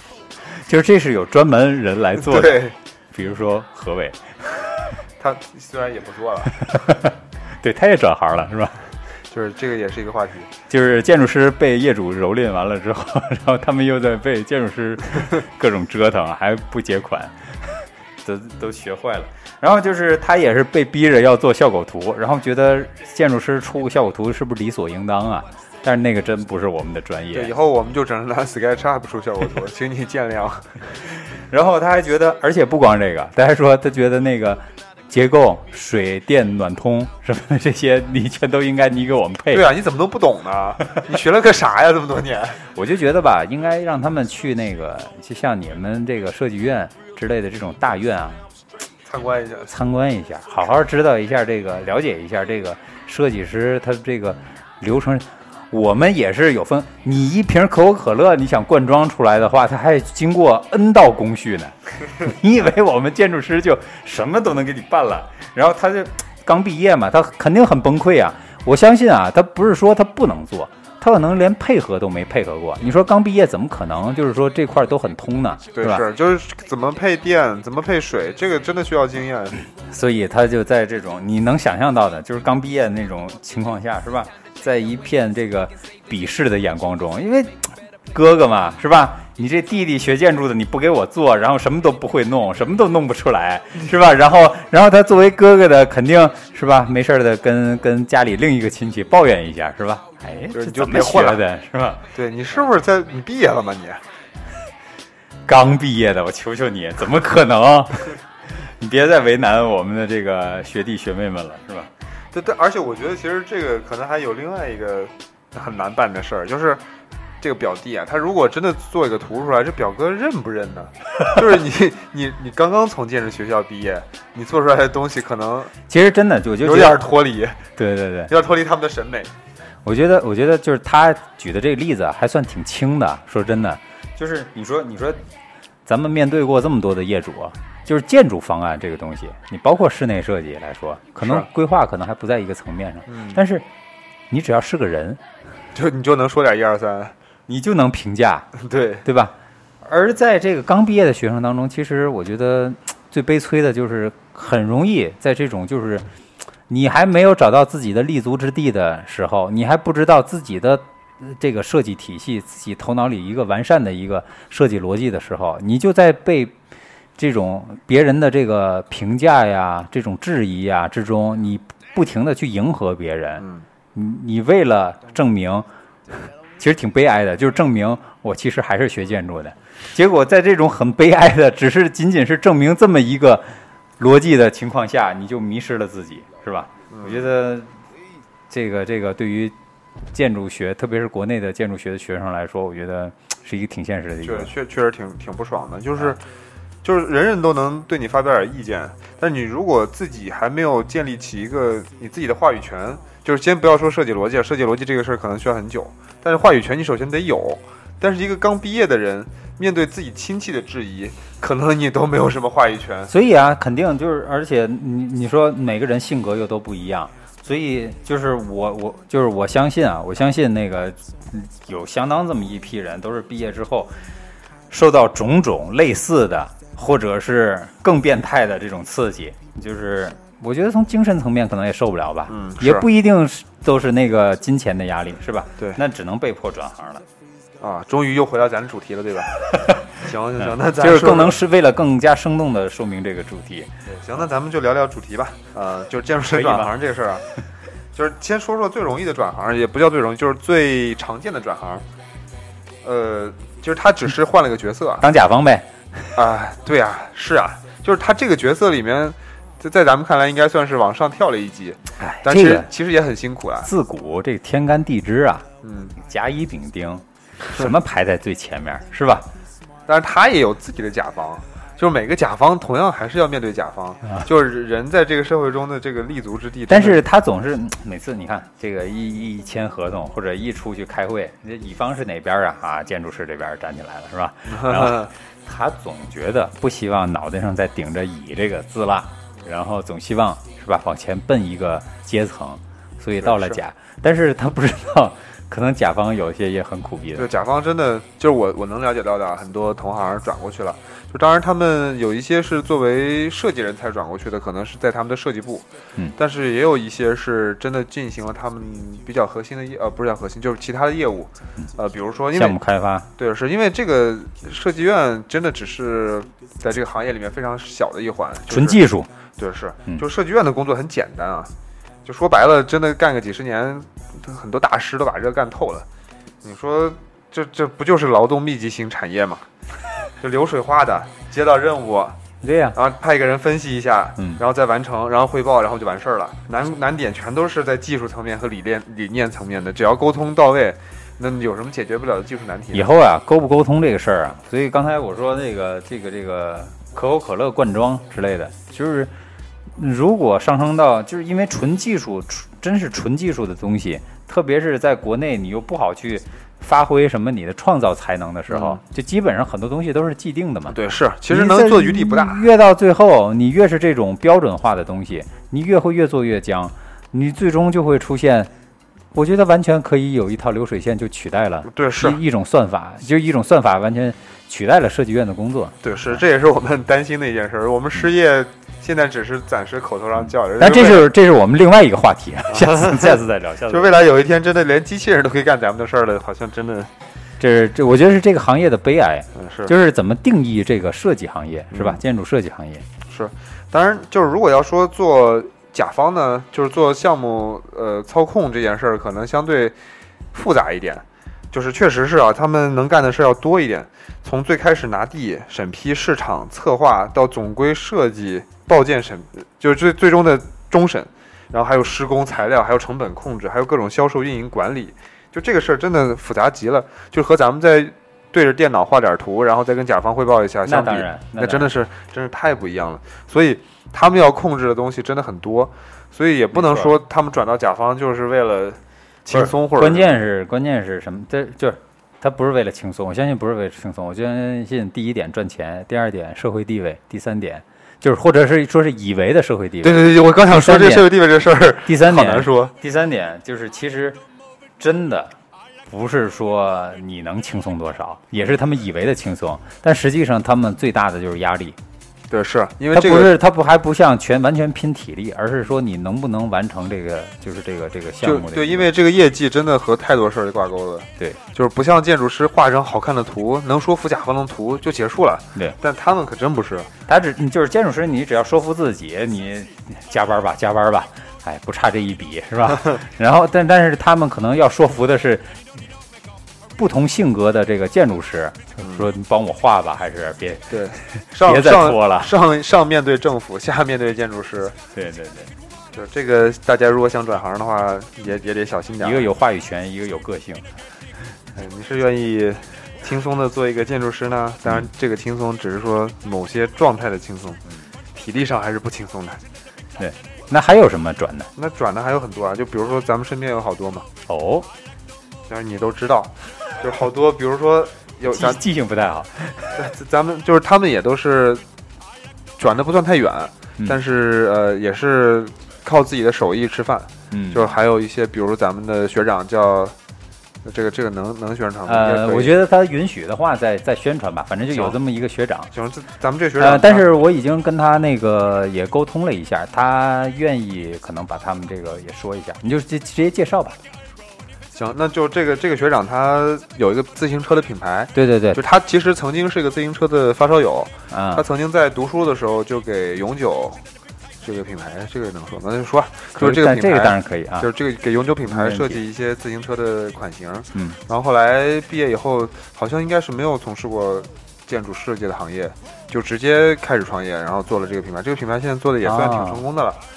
*laughs* 就是这是有专门人来做的。对，比如说何伟，*laughs* 他虽然也不做了，*laughs* 对，他也转行了，是吧？就是这个也是一个话题，就是建筑师被业主蹂躏完了之后，然后他们又在被建筑师各种折腾，还不结款。都都学坏了。然后就是他也是被逼着要做效果图，然后觉得建筑师出个效果图是不是理所应当啊？但是那个真不是我们的专对，以。后我们就只能拿 SketchUp 出效果图，*laughs* 请你见谅。*laughs* 然后他还觉得，而且不光这个，他还说他觉得那个结构、水电、暖通什么的这些，你全都应该你给我们配。对啊，你怎么都不懂呢？*laughs* 你学了个啥呀？这么多年？我就觉得吧，应该让他们去那个，就像你们这个设计院之类的这种大院啊，参观一下。参观一下，好好知道一下这个，了解一下这个设计师他这个流程。我们也是有分，你一瓶可口可乐，你想灌装出来的话，它还经过 N 道工序呢。*laughs* 你以为我们建筑师就什么都能给你办了？然后他就刚毕业嘛，他肯定很崩溃啊。我相信啊，他不是说他不能做，他可能连配合都没配合过。你说刚毕业怎么可能就是说这块儿都很通呢？对，吧？是就是怎么配电，怎么配水，这个真的需要经验。所以他就在这种你能想象到的，就是刚毕业的那种情况下，是吧？在一片这个鄙视的眼光中，因为 *tsk* 哥哥嘛，是吧？你这弟弟学建筑的，你不给我做，然后什么都不会弄，什么都弄不出来，是吧？然后，然后他作为哥哥的，肯定是吧？没事儿的跟跟家里另一个亲戚抱怨一下，是吧？哎，就是你学的，是吧？对你是不是在你毕业了吗？你刚毕业的，我求求你，怎么可能？*laughs* 你别再为难我们的这个学弟学妹们了，是吧？对对，而且我觉得其实这个可能还有另外一个很难办的事儿，就是这个表弟啊，他如果真的做一个图出来，这表哥认不认呢？*laughs* 就是你你你刚刚从建筑学校毕业，你做出来的东西可能其实真的，我就有点脱离，对对对有，点脱离他们的审美。我觉得，我觉得就是他举的这个例子啊还算挺轻的。说真的，就是你说，你说，咱们面对过这么多的业主啊，就是建筑方案这个东西，你包括室内设计来说，可能规划可能还不在一个层面上，嗯，但是你只要是个人，*laughs* 就你就能说点一二三，你就能评价，*laughs* 对，对吧？而在这个刚毕业的学生当中，其实我觉得最悲催的就是很容易在这种就是你还没有找到自己的立足之地的时候，你还不知道自己的呃这个设计体系，自己头脑里一个完善的一个设计逻辑的时候，你就在被这种别人的这个评价呀、这种质疑呀之中，你不停的去迎合别人，嗯，你你为了证明，*laughs* 其实挺悲哀的，就是证明我其实还是学建筑的。*laughs* 结果在这种很悲哀的，只是仅仅是证明这么一个逻辑的情况下，你就迷失了自己，是吧？我觉得这个这个对于建筑学，特别是国内的建筑学的学生来说，我觉得是一个挺现实的一个确。确确实挺挺不爽的，就是就是人人都能对你发表点意见，但你如果自己还没有建立起一个你自己的话语权，就是先不要说设计逻辑，设计逻辑这个事儿可能需要很久，但是话语权你首先得有。但是一个刚毕业的人面对自己亲戚的质疑，可能你都没有什么话语权。所以啊，肯定就是，而且你你说每个人性格又都不一样，所以就是我我就是我相信啊，我相信那个有相当这么一批人，都是毕业之后受到种种类似的或者是更变态的这种刺激，就是我觉得从精神层面可能也受不了吧，嗯也不一定是都是那个金钱的压力，是吧？对那只能被迫转行了，啊，终于又回到咱的主题了，对吧？*laughs* 行行行，那咱就是更能是为了更加生动的说明这个主题。对行，那咱们就聊聊主题吧。呃，就是建筑师转行这个事儿啊，就是先说说最容易的转行，也不叫最容易，就是最常见的转行。呃，就是他只是换了个角色啊，当甲方呗，*laughs* 啊对啊，是啊，就是他这个角色里面，在在咱们看来应该算是往上跳了一级，哎，但其实、这个其实也很辛苦啊。自古这天干地支啊，嗯，甲乙丙丁，什么排在最前面是吧？但是他也有自己的甲方。就是每个甲方同样还是要面对甲方，就是人在这个社会中的这个立足之地。啊但是他总是嗯每次你看这个一一签合同或者一出去开会，那乙方是哪边啊？啊，建筑师这边站起来了是吧？*laughs* 然后他总觉得不希望脑袋上再顶着乙这个字了，然后总希望是吧往前奔一个阶层，所以到了是甲，但是他不知道。可能甲方有些也很苦逼对，甲方真的就是我我能了解到的啊很多同行转过去了，就当然他们有一些是作为设计人才转过去的，可能是在他们的设计部，嗯。但是也有一些是真的进行了他们比较核心的业呃不是叫核心，就是其他的业务，呃比如说因项为目开发，对是因为这个设计院真的只是在这个行业里面非常小的一环，就是纯技术，对，是。嗯，就设计院的工作很简单啊，就说白了，真的干个几十年，很多大师都把这个干透了。你说这这不就是劳动密集型产业吗？就流水化的，接到任务，对呀、然后派一个人分析一下，嗯然后再完成，然后汇报，然后就完事儿了。难难点全都是在技术层面和理念理念层面的，只要沟通到位，那有什么解决不了的技术难题？以后啊，沟不沟通这个事儿啊，所以刚才我说那个这个这个可口可乐罐装之类的，就是如果上升到，就是因为纯技术，纯真是纯技术的东西，特别是在国内，你又不好去发挥什么你的创造才能的时候，就基本上很多东西都是既定的嘛。对，是，其实能做余地不大。越到最后，你越是这种标准化的东西，你越会越做越僵，你最终就会出现。我觉得完全可以有一套流水线就取代了，对，是，一一种算法，就一种算法完全取代了设计院的工作。对，是，这也是我们担心的一件事儿。我们失业现在只是暂时口头上叫着，但这是这是我们另外一个话题，*laughs* 下次下次再聊。下次就未来有一天真的连机器人都可以干咱们的事儿了，好像真的，这是这我觉得是这个行业的悲哀，嗯，是就是怎么定义这个设计行业是吧？嗯建筑设计行业，是。当然，就是如果要说做甲方呢，就是做项目呃操控这件事儿，可能相对复杂一点。就是确实是啊，他们能干的事儿要多一点。从最开始拿地、审批、市场策划，到总规设计、报建审，就是最最终的终审，然后还有施工材料，还有成本控制，还有各种销售运营管理。就这个事儿真的复杂极了，就和咱们在对着电脑画点图，然后再跟甲方汇报一下那相比，当然，那真的是真是太不一样了。所以他们要控制的东西真的很多，所以也不能说他们转到甲方就是为了轻松或者关键是关键是什么？这就是他不是为了轻松，我相信不是为了轻松。我相信第一点赚钱，第二点社会地位，第三点就是或者是说是以为的社会地位。对对对，我刚想说这社会地位这事儿，第三点好难说。第三点就是，其实真的不是说你能轻松多少，也是他们以为的轻松，但实际上他们最大的就是压力。对，是因为它不这个是它不还不像全完全拼体力，而是说你能不能完成这个就是这个这个项就目。对，因为这个业绩真的和太多事儿挂钩了。对，就是不像建筑师画张好看的图，能说服甲方的图就结束了。对，但他们可真不是。他只就是建筑师，你只要说服自己，你加班吧，加班吧，哎，不差这一笔是吧？*laughs* 然后，但但是他们可能要说服的是不同性格的这个建筑师，说你帮我画吧，还是别对，*laughs* 上别再上拖了上上面对政府，下面对建筑师。对对对，就这个，大家如果想转行的话，也也得小心点儿。一个有话语权，一个有个性。哎，你是愿意轻松的做一个建筑师呢？当然，这个轻松只是说某些状态的轻松，体力上还是不轻松的。对那还有什么转的？那转的还有很多啊，就比如说咱们身边有好多嘛，哦，但是你都知道，就是好多，比如说有咱记记性不太好。*laughs* 咱们就是他们也都是转的不算太远，嗯但是呃也是靠自己的手艺吃饭。嗯，就是还有一些，比如咱们的学长叫这个这个能能宣传吗？呃，我觉得他允许的话，再再宣传吧，反正就有这么一个学长。行，这咱们这学长呃，但是我已经跟他那个也沟通了一下，他愿意可能把他们这个也说一下，你就直直接介绍吧。行，那就这个这个学长他有一个自行车的品牌，对对对就，他其实曾经是一个自行车的发烧友，啊他，曾经在读书的时候就给永久这个品牌，这个能说吗？那就说，就是这个品牌，这个当然可以啊就。是这个给永久品牌设计一些自行车的款型，嗯，然后后来毕业以后，好像应该是没有从事过建筑设计的行业，就直接开始创业，然后做了这个品牌。这个品牌现在做的也算挺啊成功的了。我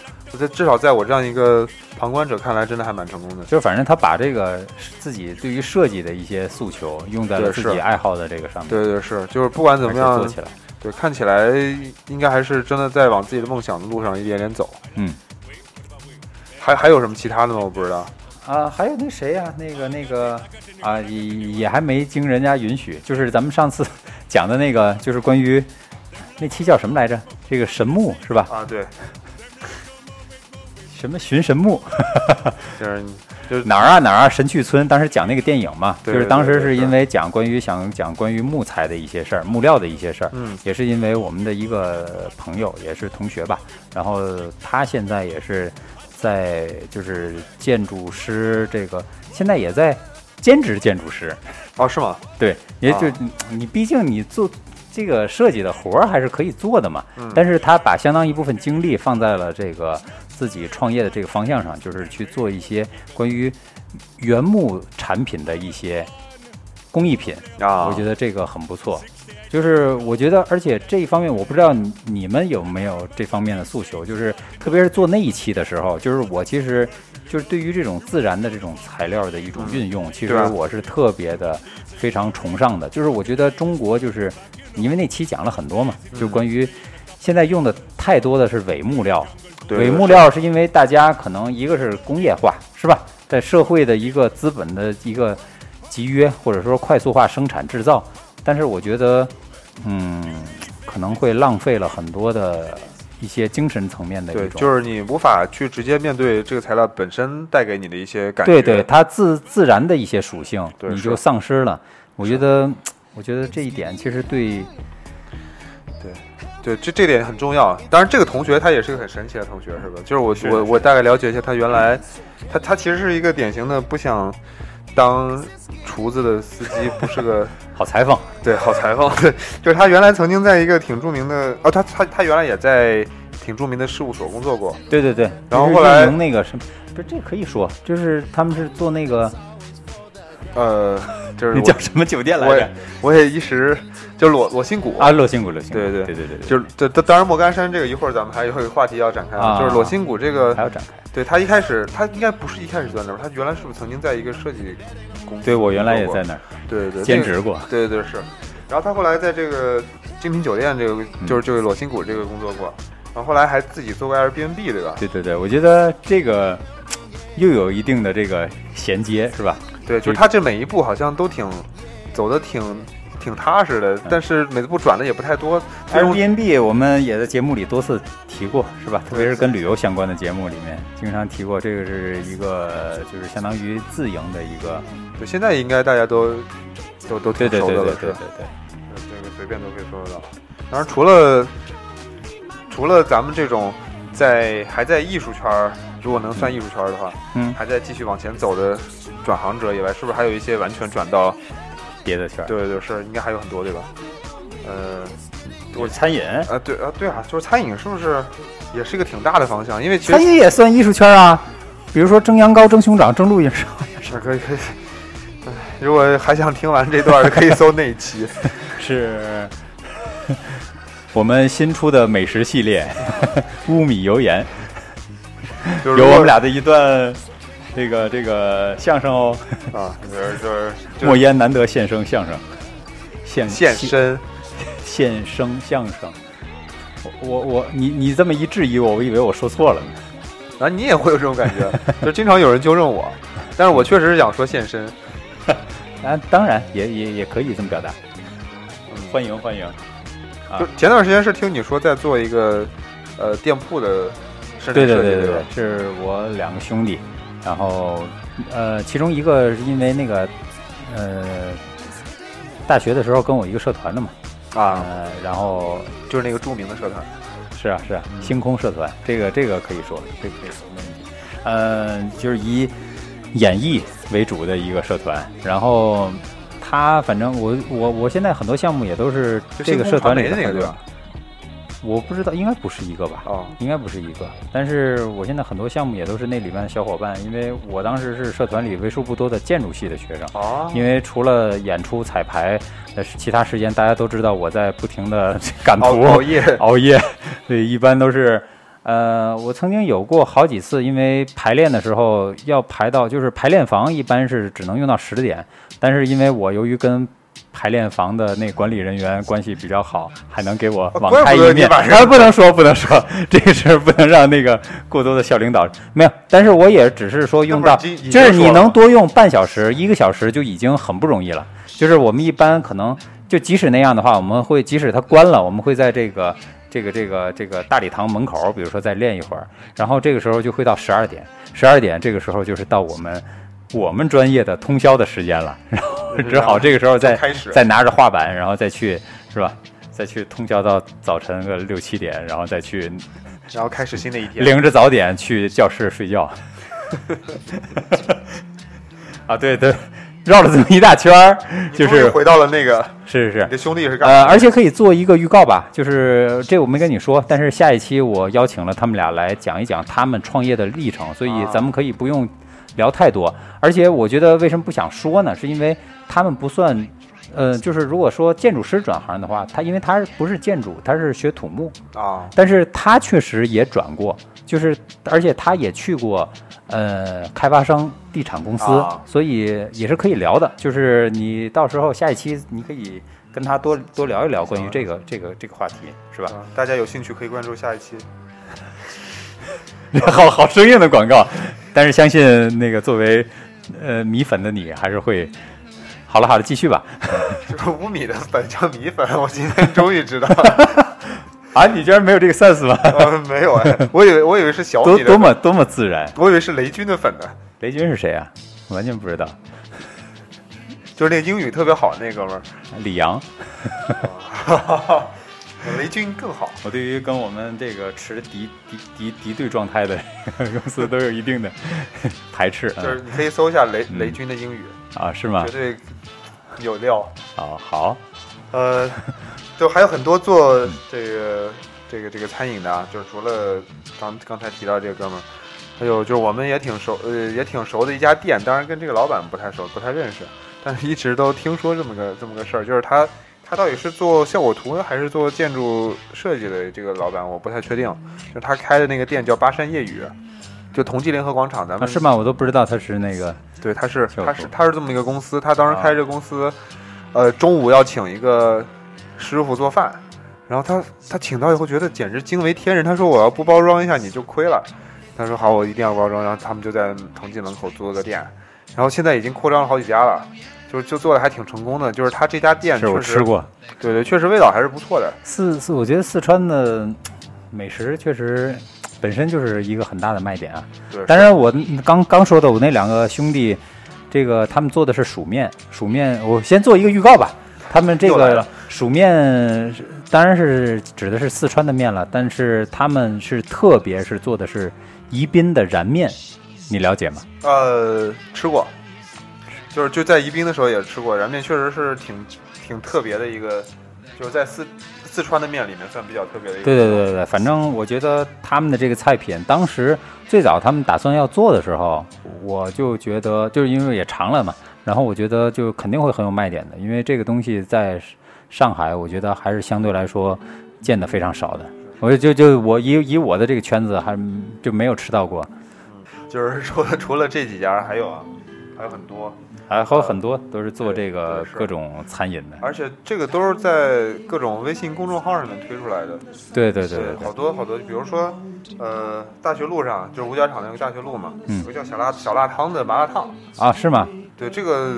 至少在我这样一个旁观者看来，真的还蛮成功的。就是反正他把这个自己对于设计的一些诉求用在了自己爱好的这个上面，对对是，就是不管怎么样做，起来。对，看起来应该还是真的在往自己的梦想的路上一点点走。嗯，还还有什么其他的吗？我不知道。啊，还有那谁呀、那个那个啊，也也还没经人家允许，就是咱们上次讲的那个，就是关于那期叫什么来着？这个神木是吧？啊，对，什么寻神木？*laughs* 就是就是哪儿啊哪儿啊神去村，当时讲那个电影嘛，就是当时是因为讲关于想讲关于木材的一些事儿、木料的一些事儿，嗯。也是因为我们的一个朋友，也是同学吧，然后他现在也是在就是建筑师这个，现在也在兼职建筑师，哦，是吗？对，也就、啊。你毕竟你做这个设计的活儿还是可以做的嘛，嗯。但是他把相当一部分精力放在了这个自己创业的这个方向上，就是去做一些关于原木产品的一些工艺品，啊，我觉得这个很不错。就是我觉得，而且这一方面，我不知道你你们有没有这方面的诉求，就是特别是做那一期的时候，就是我其实就是对于这种自然的这种材料的一种运用，其实我是特别的非常崇尚的。就是我觉得中国就是因为那期讲了很多嘛，嗯就关于现在用的太多的是伪木料，对伪木料是因为大家可能一个是工业化，是吧？在社会的一个资本的一个集约，或者说快速化生产制造，但是我觉得，嗯，可能会浪费了很多的一些精神层面的对，一种。就是你无法去直接面对这个材料本身带给你的一些感觉。对对，它自自然的一些属性，你就丧失了。我觉得，我觉得这一点其实对对，这这点很重要。当然，这个同学他也是个很神奇的同学，是吧？就是我我我大概了解一下，他原来他他其实是一个典型的不想当厨子的司机，不是个 *laughs* 好裁缝，对好裁缝。对，就是他原来曾经在一个挺著名的哦，他他他原来也在挺著名的事务所工作过。对对对。然后后来那个什么，不是这可以说，就是他们是做那个呃，就是你叫什么酒店来着我也？我也一时就裸裸心谷啊，裸心谷，裸心谷，对对对对对对，就是这这当然莫干山这个一会儿咱们还有一个话题要展开啊就是裸心谷这个还要展开。对他一开始，他应该不是一开始就在那儿，他原来是不是曾经在一个设计公司？对我原来也在，那儿对对对，兼职过。对对对是，然后他后来在这个精品酒店这个，嗯就是就是裸心谷这个工作过，然后后来还自己做过 Airbnb 对吧？对对对，我觉得这个又有一定的这个衔接，是吧？对，就是他这每一步好像都挺走的挺挺踏实的，但是每步转的也不太多。最终 Airbnb 我们也在节目里多次提过，是吧？特别是跟旅游相关的节目里面，经常提过，这个是一个就是相当于自营的一个，对现在应该大家都都都挺熟的了，是对对对对吧？对，这个随便都可以搜得到。当然，除了除了咱们这种在还在艺术圈儿，如果能算艺术圈儿的话，嗯，还在继续往前走的转行者以外，是不是还有一些完全转到？别的圈儿，对对是，应该还有很多对吧？呃，我餐饮，啊对啊对啊，就是餐饮是不是也是一个挺大的方向？因为其餐饮也算艺术圈啊，比如说蒸羊羔、蒸熊掌、蒸鹿饮烧，是可以可以。唉如果还想听完这段，可以搜那一期。*laughs* *laughs* 是我们新出的美食系列 *laughs* 乌米油盐。*laughs* 就是有我们俩的一段这个这个相声哦，啊，就是就是莫言难得现身相声，现现身。现生相声。我我我，你你这么一质疑我，我以为我说错了呢。然后你也会有这种感觉，*laughs* 就经常有人纠正我，但是我确实是想说现身。啊，当然也也也可以这么表达。嗯欢迎欢迎。啊就前段时间是听你说在做一个呃店铺的对对设计对吧对对对，是我两个兄弟，然后呃，其中一个是因为那个呃，大学的时候跟我一个社团的嘛，啊，呃，然后就是那个著名的社团。是啊是啊，星空社团，这个这个可以说，这个可以说没问题。呃，就是以演绎为主的一个社团，然后他反正我我我现在很多项目也都是这个社团里的那个对吧？我不知道，应该不是一个吧？哦，应该不是一个，但是我现在很多项目也都是那里面的小伙伴，因为我当时是社团里为数不多的建筑系的学生。哦因为除了演出、彩排，呃，其他时间大家都知道我在不停的 *laughs* 赶图、熬熬夜熬夜，对，一般都是，呃，我曾经有过好几次，因为排练的时候要排到，就是排练房一般是只能用到十点，但是因为我由于跟排练房的那管理人员关系比较好，还能给我网开一面。你晚上啊，不能说，不能说，*laughs* 这个事儿不能让那个过多的校领导没有。但是我也只是说用到，就是你能多用半小时、一个小时就已经很不容易了。就是我们一般可能就即使那样的话，我们会即使它关了，我们会在这个这个这个这个大礼堂门口，比如说再练一会儿，然后这个时候就会到十二点，十二点这个时候就是到我们我们专业的通宵的时间了，*laughs* 然后只好这个时候再开始再拿着画板，然后再去是吧？再去通宵到早晨个六七点，然后再去然后开始新的一天。领着早点去教室睡觉。*laughs* 啊，对对，绕了这么一大圈儿，就是回到了那个，是是是，你的兄弟是干呃，嘛？而且可以做一个预告吧，就是这我没跟你说，但是下一期我邀请了他们俩来讲一讲他们创业的历程，所以啊咱们可以不用聊太多。而且我觉得为什么不想说呢？是因为他们不算，呃，就是如果说建筑师转行的话，他因为他不是建筑，他是学土木，啊，但是他确实也转过，就是而且他也去过呃开发商、地产公司，啊所以也是可以聊的。就是你到时候下一期你可以跟他多多聊一聊关于这个这个这个话题，是吧？啊大家有兴趣可以关注下一期。*laughs* 好好生硬的广告，但是相信那个作为呃米粉的你还是会。好了好了，继续吧。*laughs* 就是五米的粉叫米粉，*laughs* 我今天终于知道了。*laughs* 啊，你居然没有这个 sense 吗？呃，没有哎，我以为我以为是小多米的，多么多么自然。我以为是雷军的粉呢，雷军是谁啊？完全不知道。就是那个英语特别好的那哥们儿。李阳。雷军更好，我对于跟我们这个持敌敌敌敌对状态的 *laughs* 公司都有一定的排斥。就是你可以搜一下雷嗯雷军的英语，啊，是吗绝？对有料。啊，好，呃，就还有很多做这个这个这个餐饮的啊，就是除了刚刚才提到这个哥们儿，还有就是我们也挺熟，呃，也挺熟的一家店，当然跟这个老板不太熟，不太认识，但是一直都听说这么个这么个事儿，就是他他到底是做效果图还是做建筑设计的这个老板，我不太确定。就他开的那个店叫巴山夜雨，就同济联合广场，咱们啊是吗？我都不知道他是那个对，他是他是他是这么一个公司，他当时啊开这个公司，呃，中午要请一个师傅做饭，然后他他请到以后觉得简直惊为天人，他说我要不包装一下你就亏了，他说好，我一定要包装，然后他们就在同济门口租了个店，然后现在已经扩张了好几家了，就就做的还挺成功的，就是他这家店是我确实吃，过。对对，确实味道还是不错的，四四，我觉得四川的美食确实本身就是一个很大的卖点啊。对，当然，我刚刚说的，我那两个兄弟，这个他们做的是薯面，薯面，我先做一个预告吧。他们这个薯面是当然是指的是四川的面了，但是他们是特别是做的是宜宾的燃面，你了解吗？呃，吃过，就是就在宜宾的时候也吃过，燃面确实是挺挺特别的一个，就是在四四川的面里面算比较特别的一个。对对对对对，反正我觉得他们的这个菜品，当时最早他们打算要做的时候，我就觉得就是因为也尝了嘛，然后我觉得就肯定会很有卖点的，因为这个东西在上海，我觉得还是相对来说见的非常少的。我就就我以以我的这个圈子还就没有吃到过，就是除了除了这几家，还有啊，还有很多，还还有很多都是做这个各种餐饮的。而且这个都是在各种微信公众号上面推出来的。对对对对对好多好多，比如说，呃，大学路上就是五角场那个大学路嘛，嗯有个叫小辣小辣汤的麻辣烫。啊，是吗？对，这个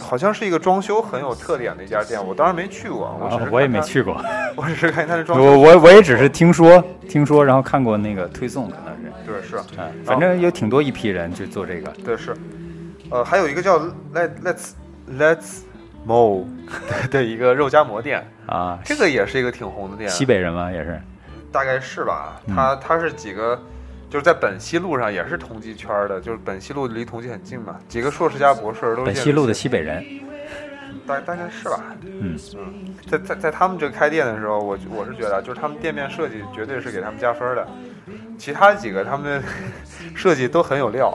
好像是一个装修很有特点的一家店，我当然没去过，我，啊我也，没去过，*laughs* 我只是看它的装修。我我我也只是听说听说，然后看过那个推送，可能是。对是，嗯，反正有挺多一批人去做这个。对是，呃，还有一个叫 Let Let's Let's Mo 的一个肉夹馍店，啊，这个也是一个挺红的店，西北人吗？也是大概是吧。嗯它它是几个，就是在本溪路上也是同济圈儿的，就是本溪路离同济很近嘛，几个硕士加博士都是本溪路的西，北人。大大概是吧。嗯嗯，在在在他们这个开店的时候，我我是觉得，就是他们店面设计绝对是给他们加分的，其他几个他们 *laughs* 设计都很有料，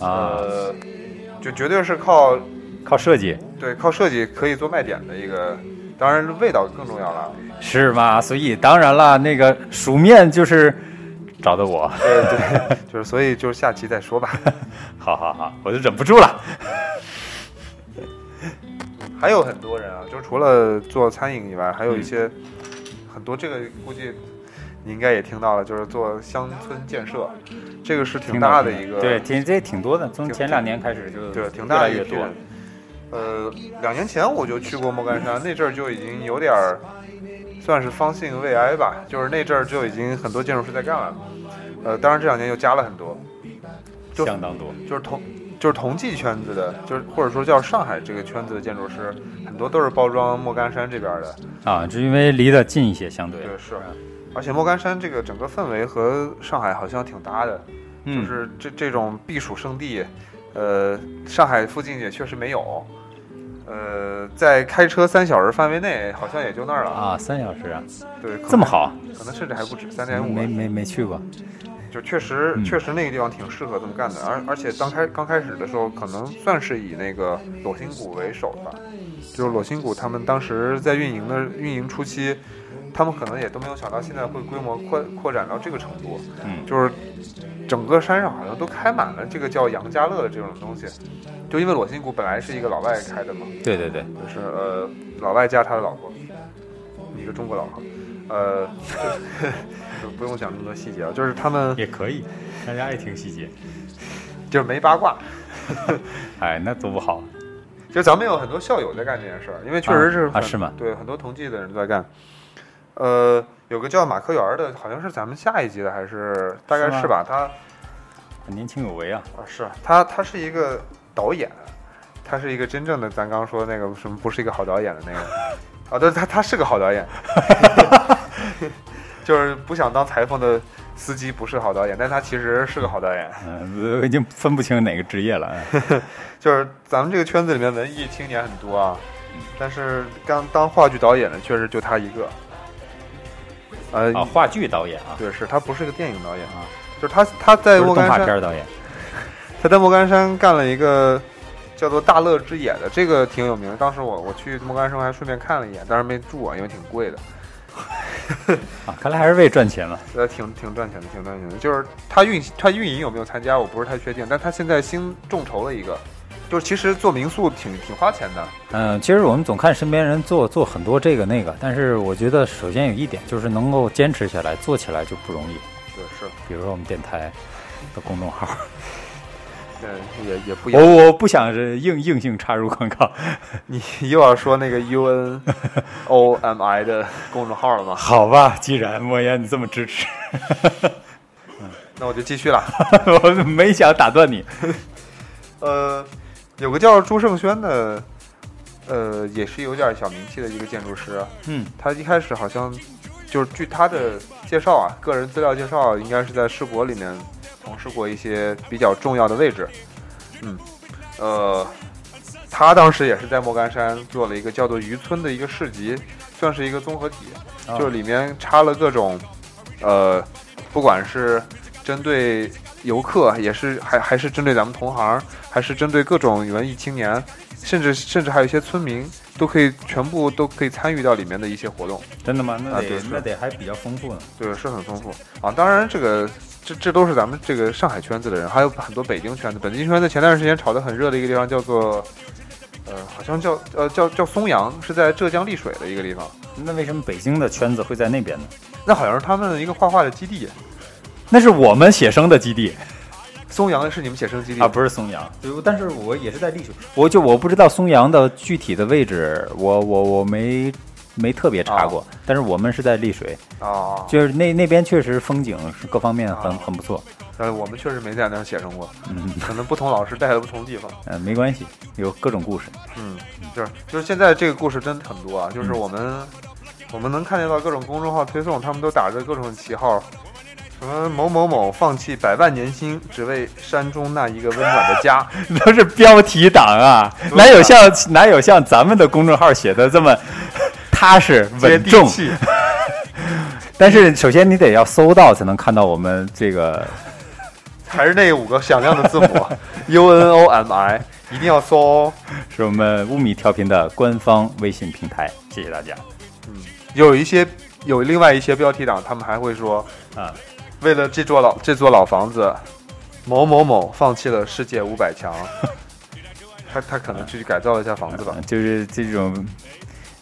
啊，呃，就绝对是靠靠设计对靠设计可以做卖点的一个，当然味道更重要了。是吗？所以当然了，那个熟面就是找的我。对对，就是所以就是下期再说吧。*laughs* 好好好，我就忍不住了。*laughs* 还有很多人啊，就除了做餐饮以外，还有一些、很多这个估计你应该也听到了，就是做乡村建设，这个是挺大的一个对，挺这挺多的，从前两年开始就对挺大的一批来越多。呃，两年前我就去过莫干山，那阵儿就已经有点儿算是方兴未艾吧，就是那阵儿就已经很多建筑师在干了，呃，当然这两年又加了很多，就相当多。就是同就是同济圈子的，就是或者说叫上海这个圈子的建筑师，很多都是包装莫干山这边的，啊，就因为离得近一些，相对对是，而且莫干山这个整个氛围和上海好像挺搭的，就嗯是这这种避暑胜地，呃，上海附近也确实没有，呃，在开车三小时范围内，好像也就那儿了。啊，三小时啊，对，这么好，可能甚至还不止三点五。没没没去过。就确实嗯确实那个地方挺适合这么干的，而而且刚开刚开始的时候，可能算是以那个裸心谷为首吧，就是裸心谷他们当时在运营的运营初期，他们可能也都没有想到现在会规模扩扩展到这个程度，嗯，就是整个山上好像都开满了这个叫杨家乐的这种东西，就因为裸心谷本来是一个老外开的嘛，对对对，就是呃老外加他的老婆，一个中国老婆，呃，就 *laughs* 就不用讲那么多细节了，就是他们也可以，大家爱听细节。就是没八卦，*laughs* 哎，那多不好。就咱们有很多校友在干这件事儿，因为确实是啊啊是吗？对，很多同济的人都在干。呃，有个叫马科园的，好像是咱们下一集的，还是大概是吧？他年轻有为啊，啊，是他，他是一个导演，他是一个真正的咱刚刚说那个什么不是一个好导演的那个，*laughs* 啊，对，他他是个好导演，*laughs* 就是不想当裁缝的司机不是好导演，但他其实是个好导演。嗯、*laughs* 已经分不清哪个职业了。嗯就是咱们这个圈子里面文艺青年很多啊，但是刚当话剧导演的确实就他一个。呃，啊，话剧导演啊，对，是他不是个电影导演啊，就是他他在动莫干山，画片导演。*laughs* 他在莫干山干了一个叫做大乐之野的，这个挺有名的。当时我我去莫干山还顺便看了一眼，但是没住啊，因为挺贵的。*laughs* 啊，看来还是为赚钱了。*laughs* 呃，挺挺赚钱的，挺赚钱的。就是他运他运营有没有参加，我不是太确定，但他现在新众筹了一个，就是其实做民宿挺挺花钱的。嗯，其实我们总看身边人做做很多这个那个，但是我觉得首先有一点就是能够坚持下来，做起来就不容易。对，是，比如说我们电台的公众号，对，也也不。我我不想是硬硬性插入广告，你又要说那个 U N O M I 的公众号了吗？*laughs* 好吧？既然莫言你这么支持，*laughs* 那我就继续了。*laughs* 我没想打断你。呃，有个叫朱胜轩的，呃，也是有点小名气的一个建筑师。嗯，他一开始好像就是据他的介绍啊，个人资料介绍，应该是在世博里面从事过一些比较重要的位置。嗯，呃，他当时也是在莫干山做了一个叫做渔村的一个市集，算是一个综合体，哦就是里面插了各种，呃，不管是针对游客，也是还还是针对咱们同行，还是针对各种文艺青年，甚至甚至还有一些村民，都可以全部都可以参与到里面的一些活动。真的吗？那得、那得还比较丰富呢。对，是很丰富啊。当然，这个这这都是咱们这个上海圈子的人，还有很多北京圈子。北京圈子前段时间炒得很热的一个地方叫做，呃，好像叫呃叫叫松阳，是在浙江丽水的一个地方。那为什么北京的圈子会在那边呢？那好像是他们一个画画的基地。那是我们写生的基地松阳是你们写生基地啊，不是松阳。对，但是我也是在丽水，我就我不知道松阳的具体的位置，我我我没没特别查过，但是我们是在丽水，啊，就是那那边确实风景是各方面很、啊很不错。但是我们确实没在那儿写生过，嗯可能不同老师带的不同地方。嗯、*laughs* 没关系，有各种故事。嗯，就是就是现在这个故事真的很多啊，就是我们、我们能看见到各种公众号推送，他们都打着各种旗号，什么某某某放弃百万年薪，只为山中那一个温暖的家。*laughs* 都是标题党啊，哪有像哪有像咱们的公众号写的这么 *laughs* 踏实稳重？气，*laughs* 但是首先你得要搜到才能看到我们这个还是那五个响亮的字母 U N O M I，一定要搜哦。是我们乌米调频的官方微信平台，谢谢大家嗯有一些有另外一些标题党，他们还会说，啊。为了这座老这座老房子，某某某放弃了世界五百强。*laughs* 他他可能去改造了一下房子吧呃，就是这种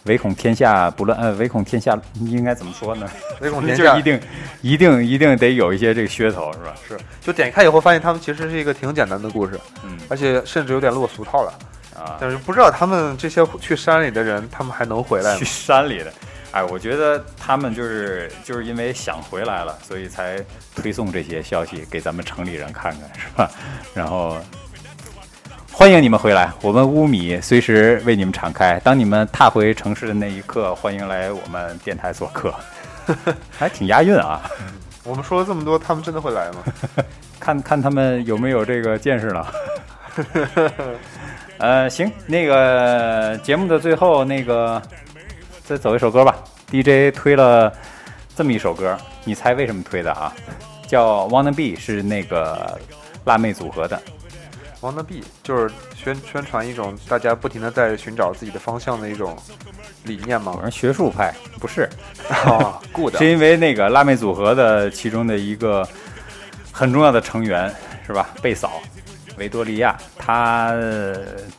唯恐天下不乱，呃，唯恐天下应该怎么说呢？唯恐天下 *laughs* 就一定一定一定得有一些这个噱头，是吧？是，就点开以后发现他们其实是一个挺简单的故事，嗯而且甚至有点落俗套了。啊，但是不知道他们这些去山里的人，他们还能回来吗去吗？山里的，哎，我觉得他们就是就是因为想回来了，所以才推送这些消息给咱们城里人看看，是吧？然后欢迎你们回来，我们乌米随时为你们敞开。当你们踏回城市的那一刻，欢迎来我们电台做客，*laughs* 还挺押韵啊！我们说了这么多，他们真的会来吗？看看他们有没有这个见识了。*laughs* 呃，行，那个节目的最后，那个再走一首歌吧。DJ 推了这么一首歌，你猜为什么推的啊？叫《Wanna Be》，是那个辣妹组合的。Wanna be 就是宣宣传一种大家不停的在寻找自己的方向的一种理念嘛我？是学术派，不是，哦，good，*laughs* 是因为那个辣妹组合的其中的一个很重要的成员是吧？贝嫂维多利亚，她呃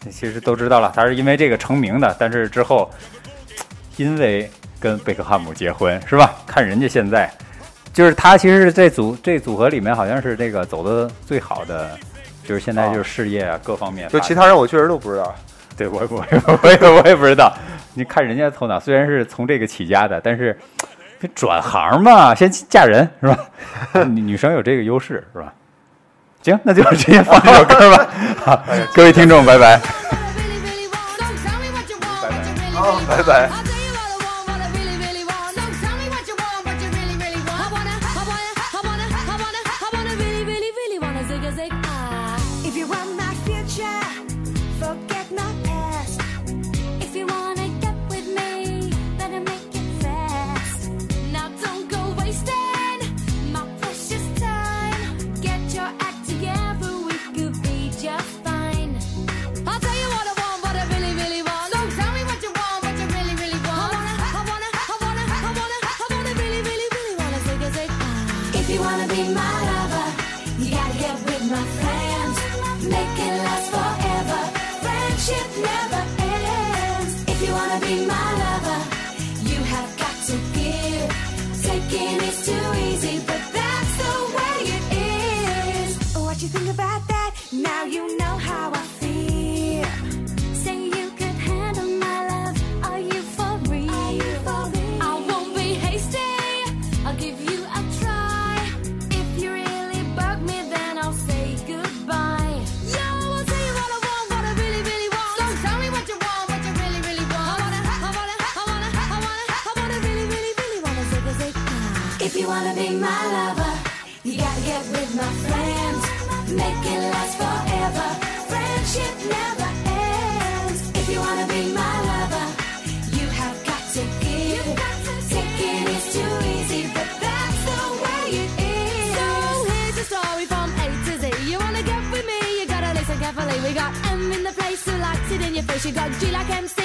其实都知道了，她是因为这个成名的，但是之后因为跟贝克汉姆结婚是吧？看人家现在，就是他其实这组这组合里面好像是这个走的最好的，就是现在就是事业啊各方面，就其他人我确实都不知道。对我我也我也我也不知道，你看人家头脑虽然是从这个起家的，但是转行嘛，先嫁人是吧？*laughs* 女女生有这个优势是吧？行，那就直接放这首歌吧。*laughs* 好，各位听众，拜拜。好，拜拜。Wanna be my She got G like MC.